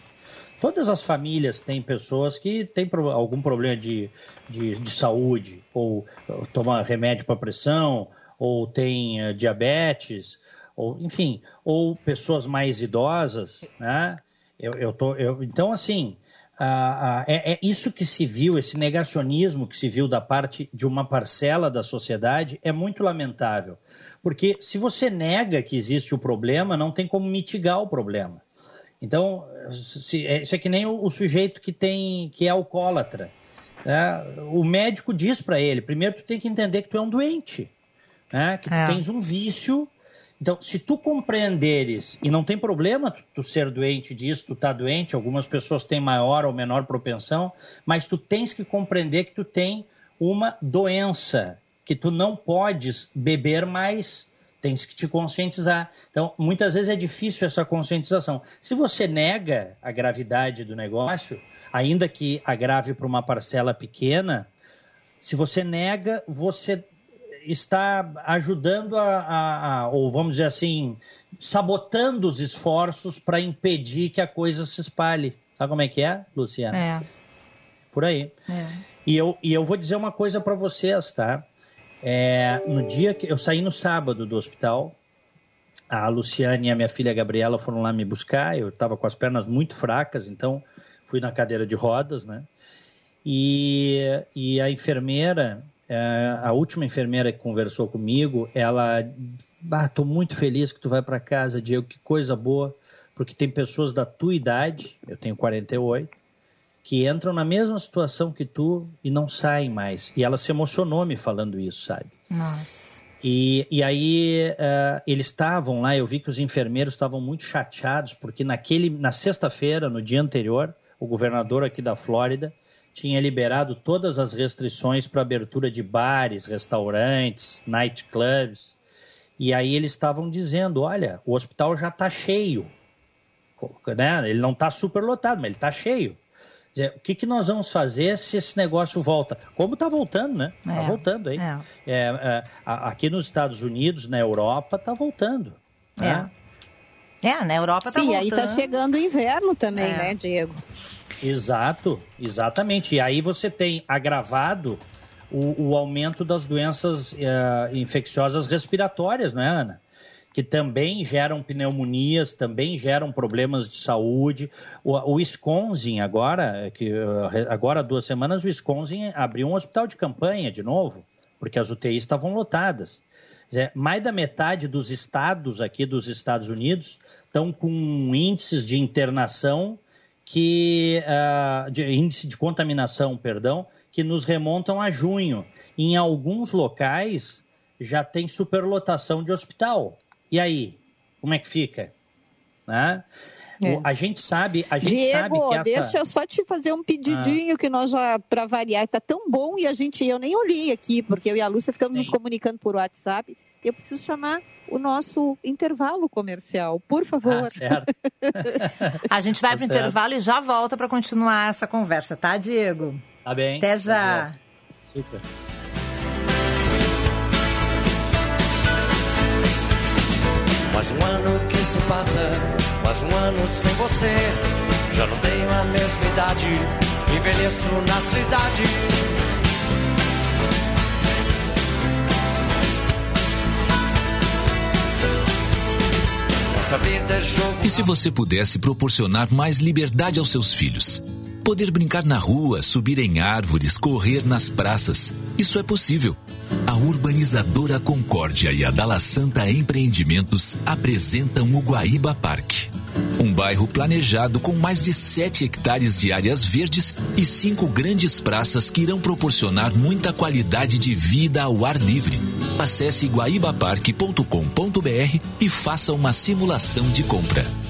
Todas as famílias têm pessoas que têm algum problema de, de, de saúde, ou, ou toma remédio para pressão, ou tem uh, diabetes, ou enfim, ou pessoas mais idosas, né? Eu, eu tô, eu, então, assim, é, é, isso que se viu, esse negacionismo que se viu da parte de uma parcela da sociedade é muito lamentável. Porque se você nega que existe o problema, não tem como mitigar o problema. Então, se, é, isso é que nem o, o, sujeito que tem que é alcoólatra. Né? O médico diz para ele: primeiro tu tem que entender que tu é um doente, né? que tu é. tens um vício então, se tu compreenderes, e não tem problema tu, tu, ser doente disso, tu tá doente, algumas pessoas têm maior ou menor propensão, mas tu tens que compreender que tu tem uma doença, que tu não podes beber mais, tens que te conscientizar. Então, muitas vezes é difícil essa conscientização. Se você nega a gravidade do negócio, ainda que agrave para uma parcela pequena, se você nega, você está ajudando a, a, a, ou vamos dizer assim, sabotando os esforços para impedir que a coisa se espalhe. Sabe como é que é, Luciana? É. Por aí. É. E, eu, e eu vou dizer uma coisa para vocês, tá? É, no dia que eu saí no sábado do hospital, a Luciane e a minha filha Gabriela foram lá me buscar. Eu estava com as pernas muito fracas, então fui na cadeira de rodas, né? E, e a enfermeira é, a última enfermeira que conversou comigo, ela, ah, tô muito feliz que tu vai para casa, Diego, que coisa boa, porque tem pessoas da tua idade, eu tenho 48, que entram na mesma situação que tu e não saem mais. E ela se emocionou me falando isso, sabe? Nossa. E, e aí uh, eles estavam lá, eu vi que os enfermeiros estavam muito chateados, porque naquele, na sexta-feira, no dia anterior, o governador aqui da Flórida tinha liberado todas as restrições para abertura de bares, restaurantes, nightclubs. E aí eles estavam dizendo: olha, o hospital já está cheio. Né? Ele não está super lotado, mas ele está cheio. Dizer, o que, que nós vamos fazer se esse negócio volta? Como está voltando, né? Está é, voltando aí. É. É, é aqui nos Estados Unidos, na Europa, está voltando. Né? É. é, na Europa está voltando. Sim, aí está chegando o inverno também, é. né, Diego? Exato, exatamente. E aí você tem agravado o, o aumento das doenças uh, infecciosas respiratórias, não é, Ana? que também geram pneumonias, também geram problemas de saúde. O, o Wisconsin agora, que agora há duas semanas, o Wisconsin abriu um hospital de campanha de novo, porque as UTIs estavam lotadas. Dizer, mais da metade dos estados aqui dos Estados Unidos estão com índices de internação que uh, de índice de contaminação, perdão, que nos remontam a junho. Em alguns locais já tem superlotação de hospital. E aí, como é que fica? Né? É. A gente sabe, a gente Diego, sabe que essa... deixa eu só te fazer um pedidinho ah. que nós já para variar está tão bom e a gente eu nem olhei aqui porque eu e a Lúcia ficamos Sim. nos comunicando por WhatsApp. Eu preciso chamar o nosso intervalo comercial, por favor. Ah, certo. *laughs* a gente vai tá para o intervalo e já volta para continuar essa conversa, tá, Diego? Tá bem. Até já. Super. Mais um ano que se passa, mais um ano sem você. Já não tenho a mesma idade, envelheço na cidade. E se você pudesse proporcionar mais liberdade aos seus filhos? Poder brincar na rua, subir em árvores, correr nas praças. Isso é possível. A urbanizadora Concórdia e a Dala Santa Empreendimentos apresentam o Guaíba Parque. Um bairro planejado com mais de 7 hectares de áreas verdes e cinco grandes praças que irão proporcionar muita qualidade de vida ao ar livre. Acesse guaibaparque.com.br e faça uma simulação de compra.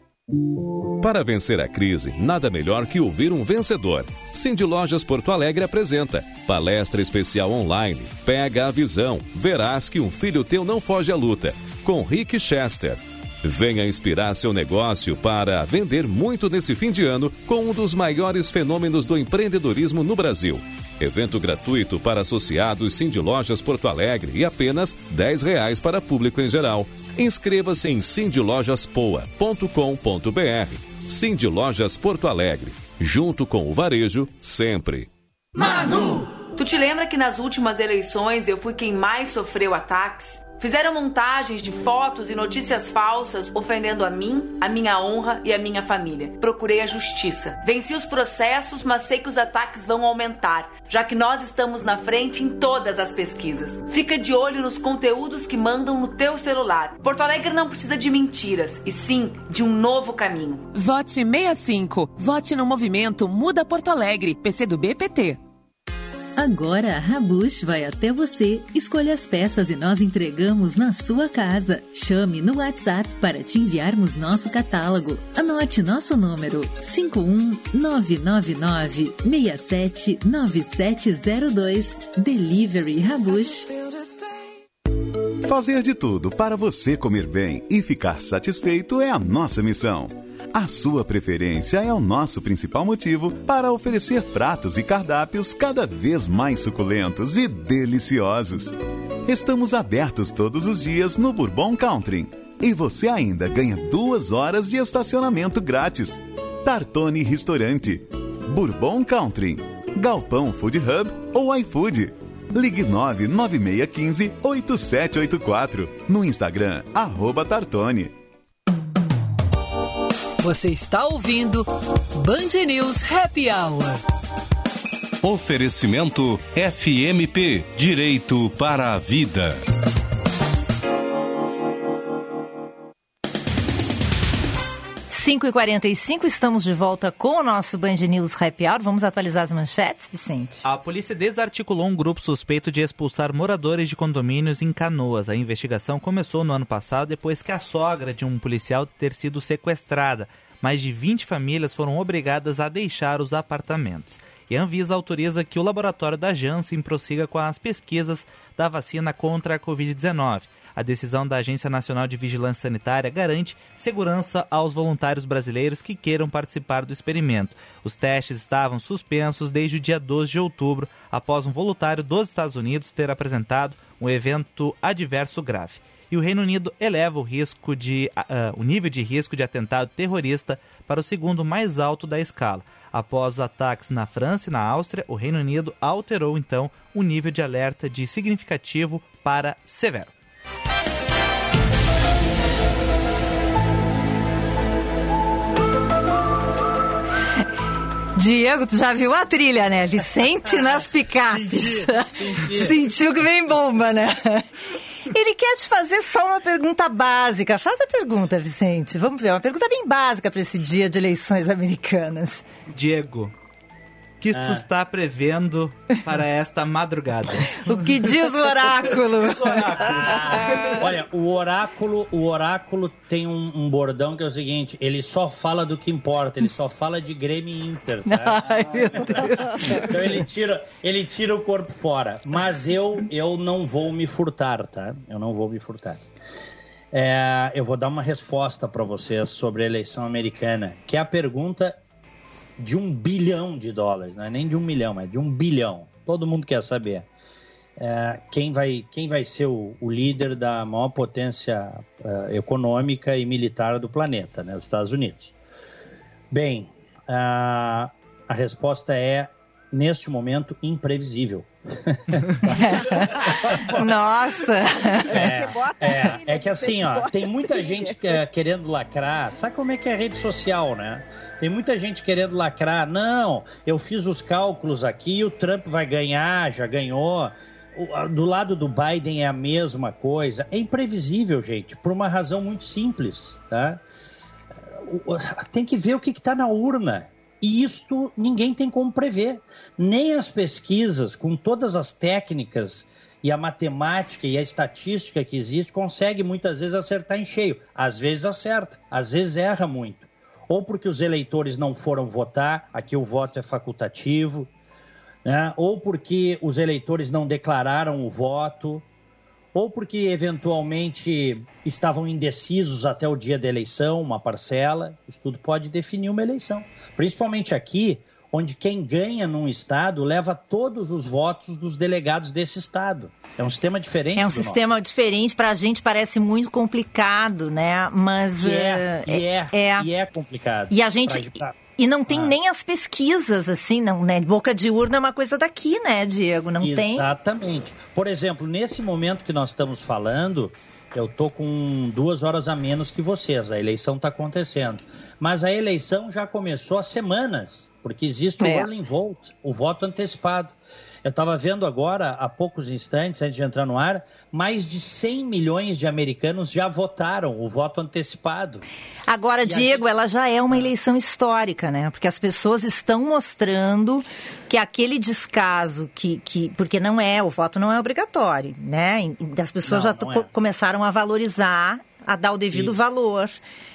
Para vencer a crise, nada melhor que ouvir um vencedor. Cindy Lojas Porto Alegre apresenta palestra especial online. Pega a visão, verás que um filho teu não foge à luta. Com Rick Chester. Venha inspirar seu negócio para vender muito nesse fim de ano com um dos maiores fenômenos do empreendedorismo no Brasil. Evento gratuito para associados Cindy Lojas Porto Alegre e apenas R$ reais para público em geral. Inscreva-se em cindylojaspoa.com.br. Cindy Lojas Porto Alegre. Junto com o varejo, sempre. Manu! Tu te lembra que nas últimas eleições eu fui quem mais sofreu ataques? Fizeram montagens de fotos e notícias falsas ofendendo a mim, a minha honra e a minha família. Procurei a justiça. Venci os processos, mas sei que os ataques vão aumentar, já que nós estamos na frente em todas as pesquisas. Fica de olho nos conteúdos que mandam no teu celular. Porto Alegre não precisa de mentiras, e sim de um novo caminho. Vote 65. Vote no movimento Muda Porto Alegre, PC do BPT. Agora a Rabush vai até você, escolha as peças e nós entregamos na sua casa. Chame no WhatsApp para te enviarmos nosso catálogo. Anote nosso número 51999 679702. Delivery Rabush. Fazer de tudo para você comer bem e ficar satisfeito é a nossa missão. A sua preferência é o nosso principal motivo para oferecer pratos e cardápios cada vez mais suculentos e deliciosos. Estamos abertos todos os dias no Bourbon Country. E você ainda ganha duas horas de estacionamento grátis. Tartone Restaurante, Bourbon Country, Galpão Food Hub ou iFood. Ligue 99615 8784. No Instagram, arroba Tartone. Você está ouvindo Band News Happy Hour. Oferecimento FMP Direito para a Vida. 5 e 45 estamos de volta com o nosso Band News Happy Hour. Vamos atualizar as manchetes, Vicente? A polícia desarticulou um grupo suspeito de expulsar moradores de condomínios em Canoas. A investigação começou no ano passado depois que a sogra de um policial ter sido sequestrada. Mais de 20 famílias foram obrigadas a deixar os apartamentos. E a Anvisa autoriza que o laboratório da Janssen prossiga com as pesquisas da vacina contra a Covid-19. A decisão da Agência Nacional de Vigilância Sanitária garante segurança aos voluntários brasileiros que queiram participar do experimento. Os testes estavam suspensos desde o dia 12 de outubro, após um voluntário dos Estados Unidos ter apresentado um evento adverso grave. E o Reino Unido eleva o risco de uh, o nível de risco de atentado terrorista para o segundo mais alto da escala. Após os ataques na França e na Áustria, o Reino Unido alterou então o nível de alerta de significativo para severo. Diego, tu já viu a trilha, né? Vicente *laughs* nas picapes. Sentiu que vem bomba, né? Ele quer te fazer só uma pergunta básica. Faz a pergunta, Vicente. Vamos ver, uma pergunta bem básica para esse dia de eleições americanas. Diego, que ah. tu está prevendo para esta madrugada? *laughs* o que diz o oráculo? Ah, olha, o oráculo, o oráculo tem um, um, bordão que é o seguinte: ele só fala do que importa, ele só fala de Grêmio e Inter. Tá? *laughs* Ai, então ele tira, ele tira o corpo fora. Mas eu, eu não vou me furtar, tá? Eu não vou me furtar. É, eu vou dar uma resposta para vocês sobre a eleição americana, que é a pergunta de um bilhão de dólares, não é nem de um milhão, mas de um bilhão. Todo mundo quer saber é, quem, vai, quem vai ser o, o líder da maior potência uh, econômica e militar do planeta, né, os Estados Unidos. Bem, a resposta é neste momento imprevisível. *laughs* Nossa! É, é, é, que assim, ó, tem muita gente é, querendo lacrar. Sabe como é que é a rede social, né? Tem muita gente querendo lacrar. Não, eu fiz os cálculos aqui, o Trump vai ganhar, já ganhou. Do lado do Biden é a mesma coisa. É imprevisível, gente, por uma razão muito simples, tá? Tem que ver o que está na urna. E isto ninguém tem como prever. Nem as pesquisas, com todas as técnicas e a matemática e a estatística que existe, consegue muitas vezes acertar em cheio. Às vezes acerta, às vezes erra muito. Ou porque os eleitores não foram votar, aqui o voto é facultativo, né? ou porque os eleitores não declararam o voto, ou porque eventualmente estavam indecisos até o dia da eleição, uma parcela. Isso tudo pode definir uma eleição. Principalmente aqui, onde quem ganha num estado leva todos os votos dos delegados desse estado. É um sistema diferente. É um sistema nosso. diferente, para a gente parece muito complicado, né? Mas e é, uh, e é, é, e é complicado. E a gente e não tem ah. nem as pesquisas, assim, não, né? Boca de urna é uma coisa daqui, né, Diego? Não Exatamente. tem. Exatamente. Por exemplo, nesse momento que nós estamos falando, eu tô com duas horas a menos que vocês. A eleição está acontecendo. Mas a eleição já começou há semanas, porque existe o é. early vote, o voto antecipado. Eu estava vendo agora, há poucos instantes, antes de entrar no ar, mais de 100 milhões de americanos já votaram o voto antecipado. Agora, e Diego, gente... ela já é uma eleição histórica, né? Porque as pessoas estão mostrando que aquele descaso que, que porque não é, o voto não é obrigatório, né? As pessoas não, já não é. começaram a valorizar, a dar o devido Isso. valor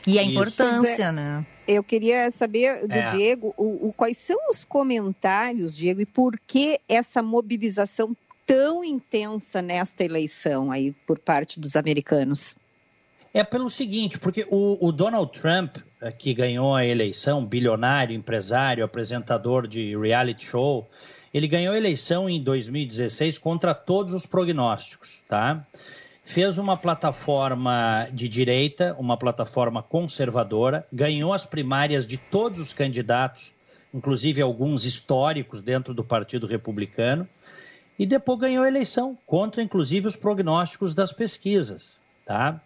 e a Isso. importância, é. né? Eu queria saber do é. Diego o, o, quais são os comentários, Diego, e por que essa mobilização tão intensa nesta eleição aí por parte dos americanos? É pelo seguinte, porque o, o Donald Trump, eh, que ganhou a eleição, bilionário, empresário, apresentador de reality show, ele ganhou a eleição em 2016 contra todos os prognósticos, tá? Fez uma plataforma de direita, uma plataforma conservadora, ganhou as primárias de todos os candidatos, inclusive alguns históricos dentro do Partido Republicano, e depois ganhou a eleição, contra inclusive os prognósticos das pesquisas, tá?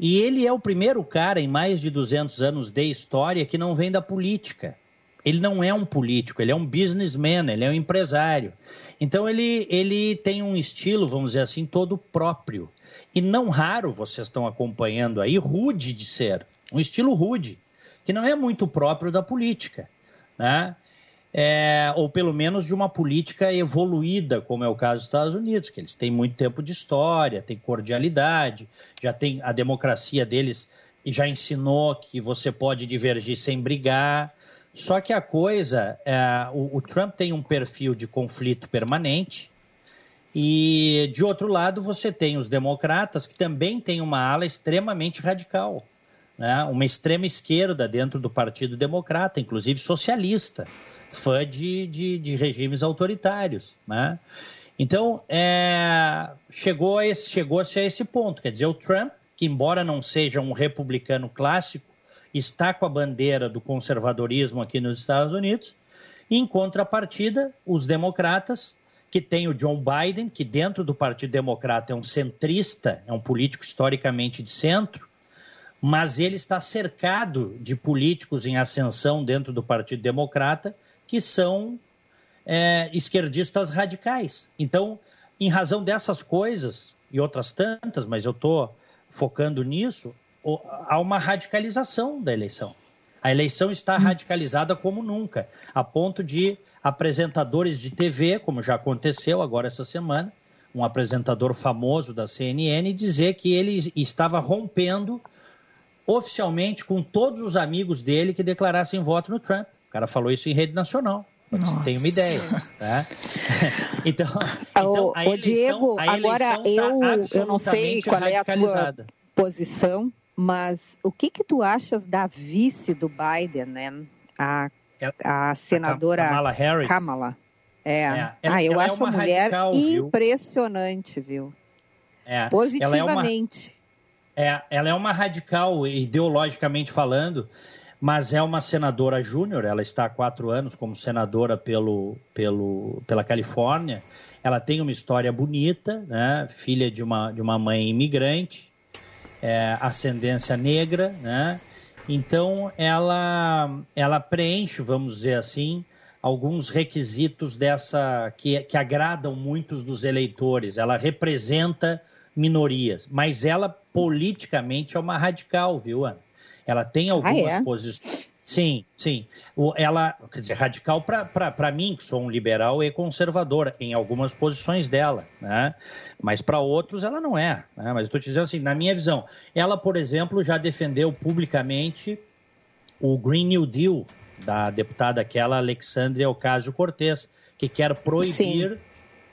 E ele é o primeiro cara em mais de 200 anos de história que não vem da política. Ele não é um político, ele é um businessman, ele é um empresário. Então ele, ele tem um estilo, vamos dizer assim, todo próprio e não raro vocês estão acompanhando aí, rude de ser, um estilo rude, que não é muito próprio da política, né? É, ou pelo menos de uma política evoluída, como é o caso dos Estados Unidos, que eles têm muito tempo de história, têm cordialidade, já tem a democracia deles e já ensinou que você pode divergir sem brigar. Só que a coisa, é, o, o Trump tem um perfil de conflito permanente, E de outro lado, você tem os democratas, que também têm uma ala extremamente radical, né? uma extrema esquerda dentro do Partido Democrata, inclusive socialista, fã de, de, de regimes autoritários. Né? Então, é, chegou a esse, chegou-se a esse ponto. Quer dizer, o Trump, que embora não seja um republicano clássico, está com a bandeira do conservadorismo aqui nos Estados Unidos, em contrapartida, os democratas, que tem o John Biden, que dentro do Partido Democrata é um centrista, é um político historicamente de centro, mas ele está cercado de políticos em ascensão dentro do Partido Democrata que são é, esquerdistas radicais. Então, em razão dessas coisas e outras tantas, mas eu estou focando nisso, há uma radicalização da eleição. A eleição está radicalizada como nunca, a ponto de apresentadores de TV, como já aconteceu agora essa semana, um apresentador famoso da CNN dizer que ele estava rompendo oficialmente com todos os amigos dele que declarassem voto no Trump. O cara falou isso em rede nacional. Você ter uma ideia. Tá? *laughs* então, então a eleição, Diego, a eleição agora tá eu, eu não sei qual é a tua posição, mas o que que tu achas da vice do Biden, né? A, a senadora Kamala Harris. Kamala. É. é. Ela, ah, eu é acho é a mulher radical, impressionante, viu? É. Positivamente. Ela é, uma, é, ela é uma radical, ideologicamente falando, mas é uma senadora júnior, ela está há quatro anos como senadora pelo, pelo, pela Califórnia. Ela tem uma história bonita, né? filha de uma, de uma mãe imigrante, é, ascendência negra, né? Então ela, ela preenche, vamos dizer assim, alguns requisitos dessa que, que agradam muitos dos eleitores. Ela representa minorias, mas ela politicamente é uma radical, viu, Ana? Ela tem algumas ah, é? posições. Sim, sim. Ela, quer dizer, radical para mim, que sou um liberal e conservadora, em algumas posições dela, né? Mas para outros ela não é. Né? Mas eu estou te dizendo assim, na minha visão, ela, por exemplo, já defendeu publicamente o Green New Deal da deputada aquela Alexandria Ocasio-Cortez, que quer proibir sim.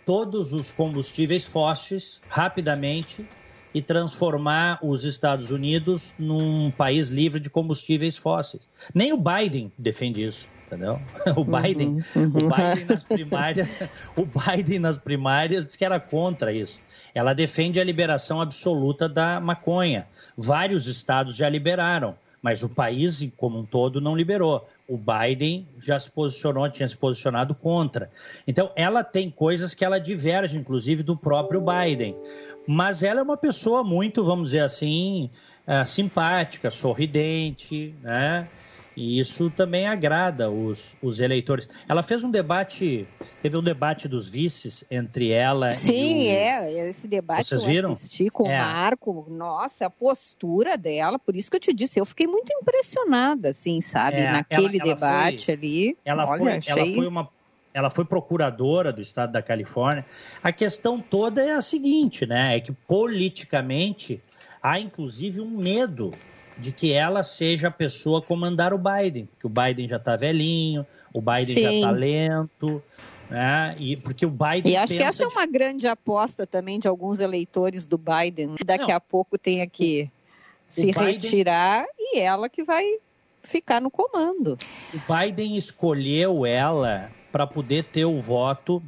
todos os combustíveis fósseis rapidamente e transformar os Estados Unidos num país livre de combustíveis fósseis. Nem o Biden defende isso, entendeu? *laughs* O Biden, uhum, uhum. o Biden nas *laughs* primárias, o Biden nas primárias disse que era contra isso. Ela defende a liberação absoluta da maconha. Vários estados já liberaram, mas o país como um todo não liberou. O Biden já se posicionou, tinha se posicionado contra. Então, ela tem coisas que ela diverge, inclusive, do próprio Biden mas ela é uma pessoa muito, vamos dizer assim, é, simpática, sorridente, né? E isso também agrada os, os eleitores. Ela fez um debate, teve um debate dos vices entre ela Sim, e o... é, esse debate Vocês eu viram? assisti com é. o Marco. Nossa, a postura dela, por isso que eu te disse, eu fiquei muito impressionada, assim, sabe? É, Naquele ela, ela debate foi, ali. Ela, olha, foi, achei... ela foi uma ela foi procuradora do estado da Califórnia. A questão toda é a seguinte, né? É que politicamente há inclusive um medo de que ela seja a pessoa a comandar o Biden, porque o Biden já está velhinho, o Biden Sim. já está lento, né? E porque o Biden E acho que essa é uma grande aposta também de alguns eleitores do Biden. Daqui Não. a pouco tem que se Biden... retirar e ela que vai ficar no comando. O Biden escolheu ela para poder ter o voto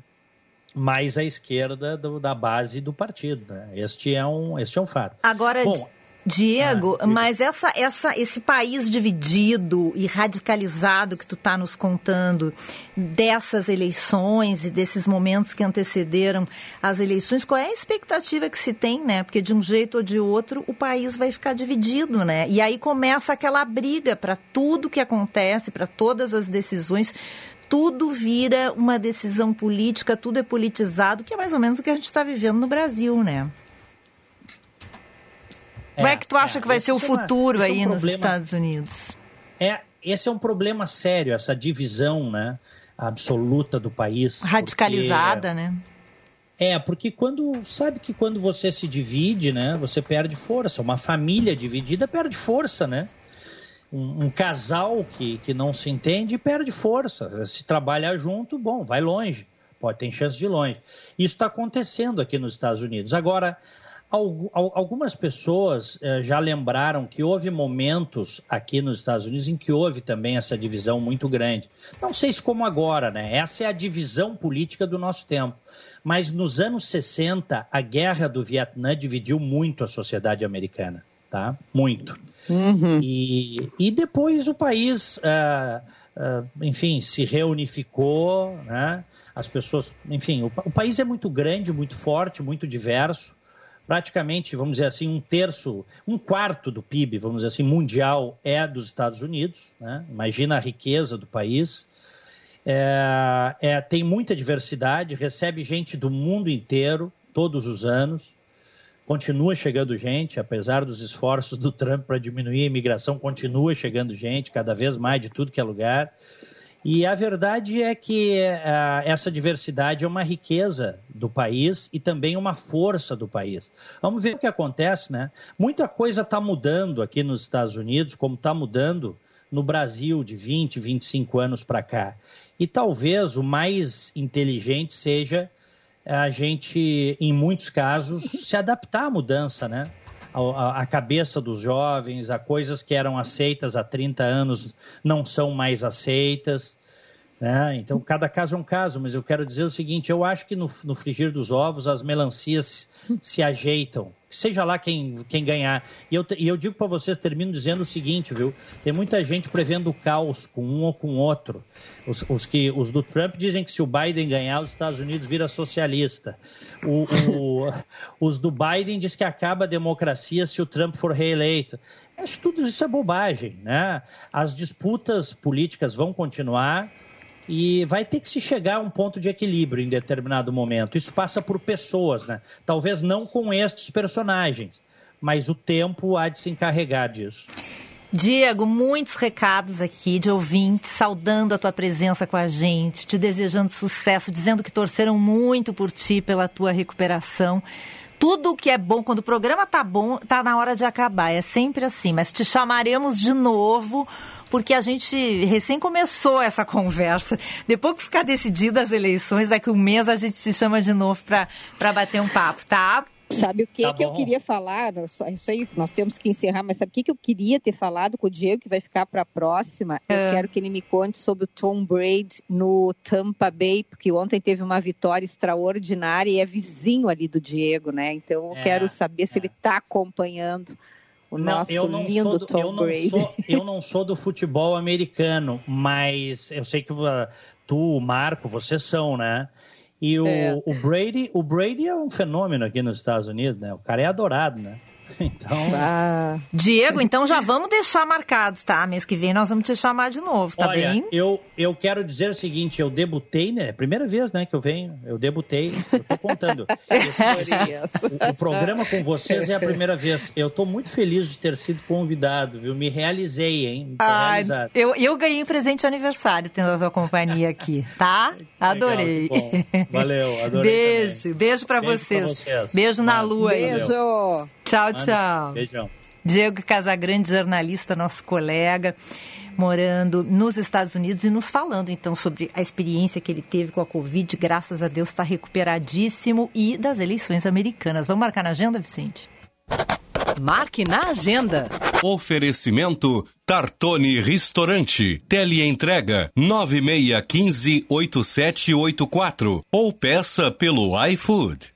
mais à esquerda do, da base do partido. Né? Este, é um, este é um fato. Agora, Bom, Diego, ah, mas essa, essa, esse país dividido e radicalizado que tu está nos contando dessas eleições e desses momentos que antecederam as eleições, qual é a expectativa que se tem, né? Porque de um jeito ou de outro o país vai ficar dividido, né? E aí começa aquela briga para tudo que acontece, para todas as decisões tudo vira uma decisão política, tudo é politizado, que é mais ou menos o que a gente está vivendo no Brasil, né? É, Como é que tu acha é, que vai ser o futuro é uma, aí um nos problema, Estados Unidos? É, esse é um problema sério, essa divisão, né, absoluta do país. Radicalizada, porque, né? É, porque quando sabe que quando você se divide, né, você perde força. Uma família dividida perde força, né? um, um, casal que, que não se entende perde força. Se trabalhar junto, bom, vai longe. pode ter chance de longe. Isso está acontecendo aqui nos Estados Unidos. Agora, algumas pessoas eh, já lembraram que houve momentos aqui nos Estados Unidos em que houve também essa divisão muito grande. Não sei se como agora, né? Essa é a divisão política do nosso tempo. Mas nos anos 60, a guerra do Vietnã dividiu muito a sociedade americana, tá? Muito. Uhum. E, e depois o país, uh, uh, enfim, se reunificou, né? As pessoas, enfim, o, o país é muito grande, muito forte, muito diverso praticamente, vamos dizer assim, um terço, um quarto do PIB, vamos dizer assim, mundial é dos Estados Unidos. Né? Imagina a riqueza do país. É, é, tem muita diversidade, recebe gente do mundo inteiro, todos os anos. Continua chegando gente, apesar dos esforços do Trump para diminuir a imigração, continua chegando gente, cada vez mais de tudo que é lugar. E a verdade é que uh, essa diversidade é uma riqueza do país e também uma força do país. Vamos ver o que acontece, né? Muita coisa está mudando aqui nos Estados Unidos, como está mudando no Brasil de 20, 25 anos para cá. E talvez o mais inteligente seja a gente, em muitos casos, se adaptar à mudança, né? A, a, cabeça dos jovens, a coisas que eram aceitas há 30 anos não são mais aceitas. Né? Então, cada caso é um caso, mas eu quero dizer o seguinte: eu acho que no, no frigir dos ovos as melancias se ajeitam, seja lá quem, quem ganhar. E eu, e eu digo para vocês, termino dizendo o seguinte, viu? Tem muita gente prevendo o caos com um ou com outro. Os, os, que, os do Trump dizem que se o Biden ganhar, os Estados Unidos vira socialista. O, o, *laughs* os do Biden diz que acaba a democracia se o Trump for reeleito. Que tudo isso é bobagem, né? As disputas políticas vão continuar e vai ter que se chegar a um ponto de equilíbrio em determinado momento. Isso passa por pessoas, né? Talvez não com estes personagens, mas o tempo há de se encarregar disso. Diego, muitos recados aqui de ouvintes, saudando a tua presença com a gente, te desejando sucesso, dizendo que torceram muito por ti, pela tua recuperação tudo que é bom, quando o programa tá bom, tá na hora de acabar. É sempre assim. Mas te chamaremos de novo, porque a gente recém começou essa conversa. Depois que ficar decidida as eleições, daqui um mês a gente te chama de novo para bater um papo, tá? Sabe o que, tá que eu queria falar? Isso aí, nós temos que encerrar, mas sabe o que, que eu queria ter falado com o Diego, que vai ficar para a próxima? Eu é. quero que ele me conte sobre o Tom Brady no Tampa Bay, porque ontem teve uma vitória extraordinária e é vizinho ali do Diego, né? Então eu é, quero saber é. se ele está acompanhando o não, nosso eu não lindo do, Tom eu Brady. Não sou, *laughs* eu não sou do futebol americano, mas eu sei que tu, o Marco, vocês são, né? E o, é. o, Brady, o Brady é um fenômeno aqui nos Estados Unidos, né? O cara é adorado, né? *laughs* Então. Ah. Diego, então já vamos deixar marcados, tá? Mês que vem nós vamos te chamar de novo, tá Olha, bem? Eu, eu quero dizer o seguinte: eu debutei, né? Primeira vez, né, que eu venho. Eu debutei, eu tô contando. *laughs* Esse, *laughs* o, o, programa com vocês é a primeira vez. Eu tô muito feliz de ter sido convidado, viu? Me realizei, hein? Ah, eu, eu ganhei um presente de aniversário tendo a tua companhia aqui, tá? Adorei. Legal, Valeu, adorei. Beijo, também. beijo pra beijo vocês. Pra vocês. Beijo na lua aí. Beijo. Tchau, tchau. Beijão. Diego Casagrande, jornalista, nosso colega, morando nos Estados Unidos e nos falando então sobre a experiência que ele teve com a Covid. Graças a Deus está recuperadíssimo e das eleições americanas. Vamos marcar na agenda, Vicente? Marque na agenda. Oferecimento Tartone Restaurante. Teleentrega 9615 8784 ou peça pelo iFood.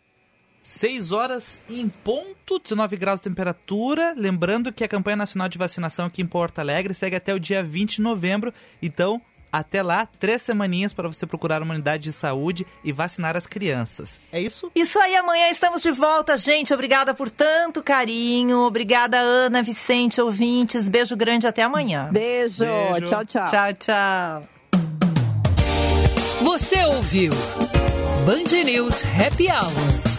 6 horas em ponto, 19 graus de temperatura. Lembrando que a campanha nacional de vacinação aqui em Porto Alegre segue até o dia 20 de novembro. Então, até lá, três semaninhas para você procurar uma unidade de saúde e vacinar as crianças. É isso? Isso aí, amanhã estamos de volta, gente. Obrigada por tanto carinho. Obrigada, Ana, Vicente, ouvintes. Beijo grande, até amanhã. Beijo. Beijo. Tchau, tchau. Tchau, tchau. Você ouviu Band News Happy Hour.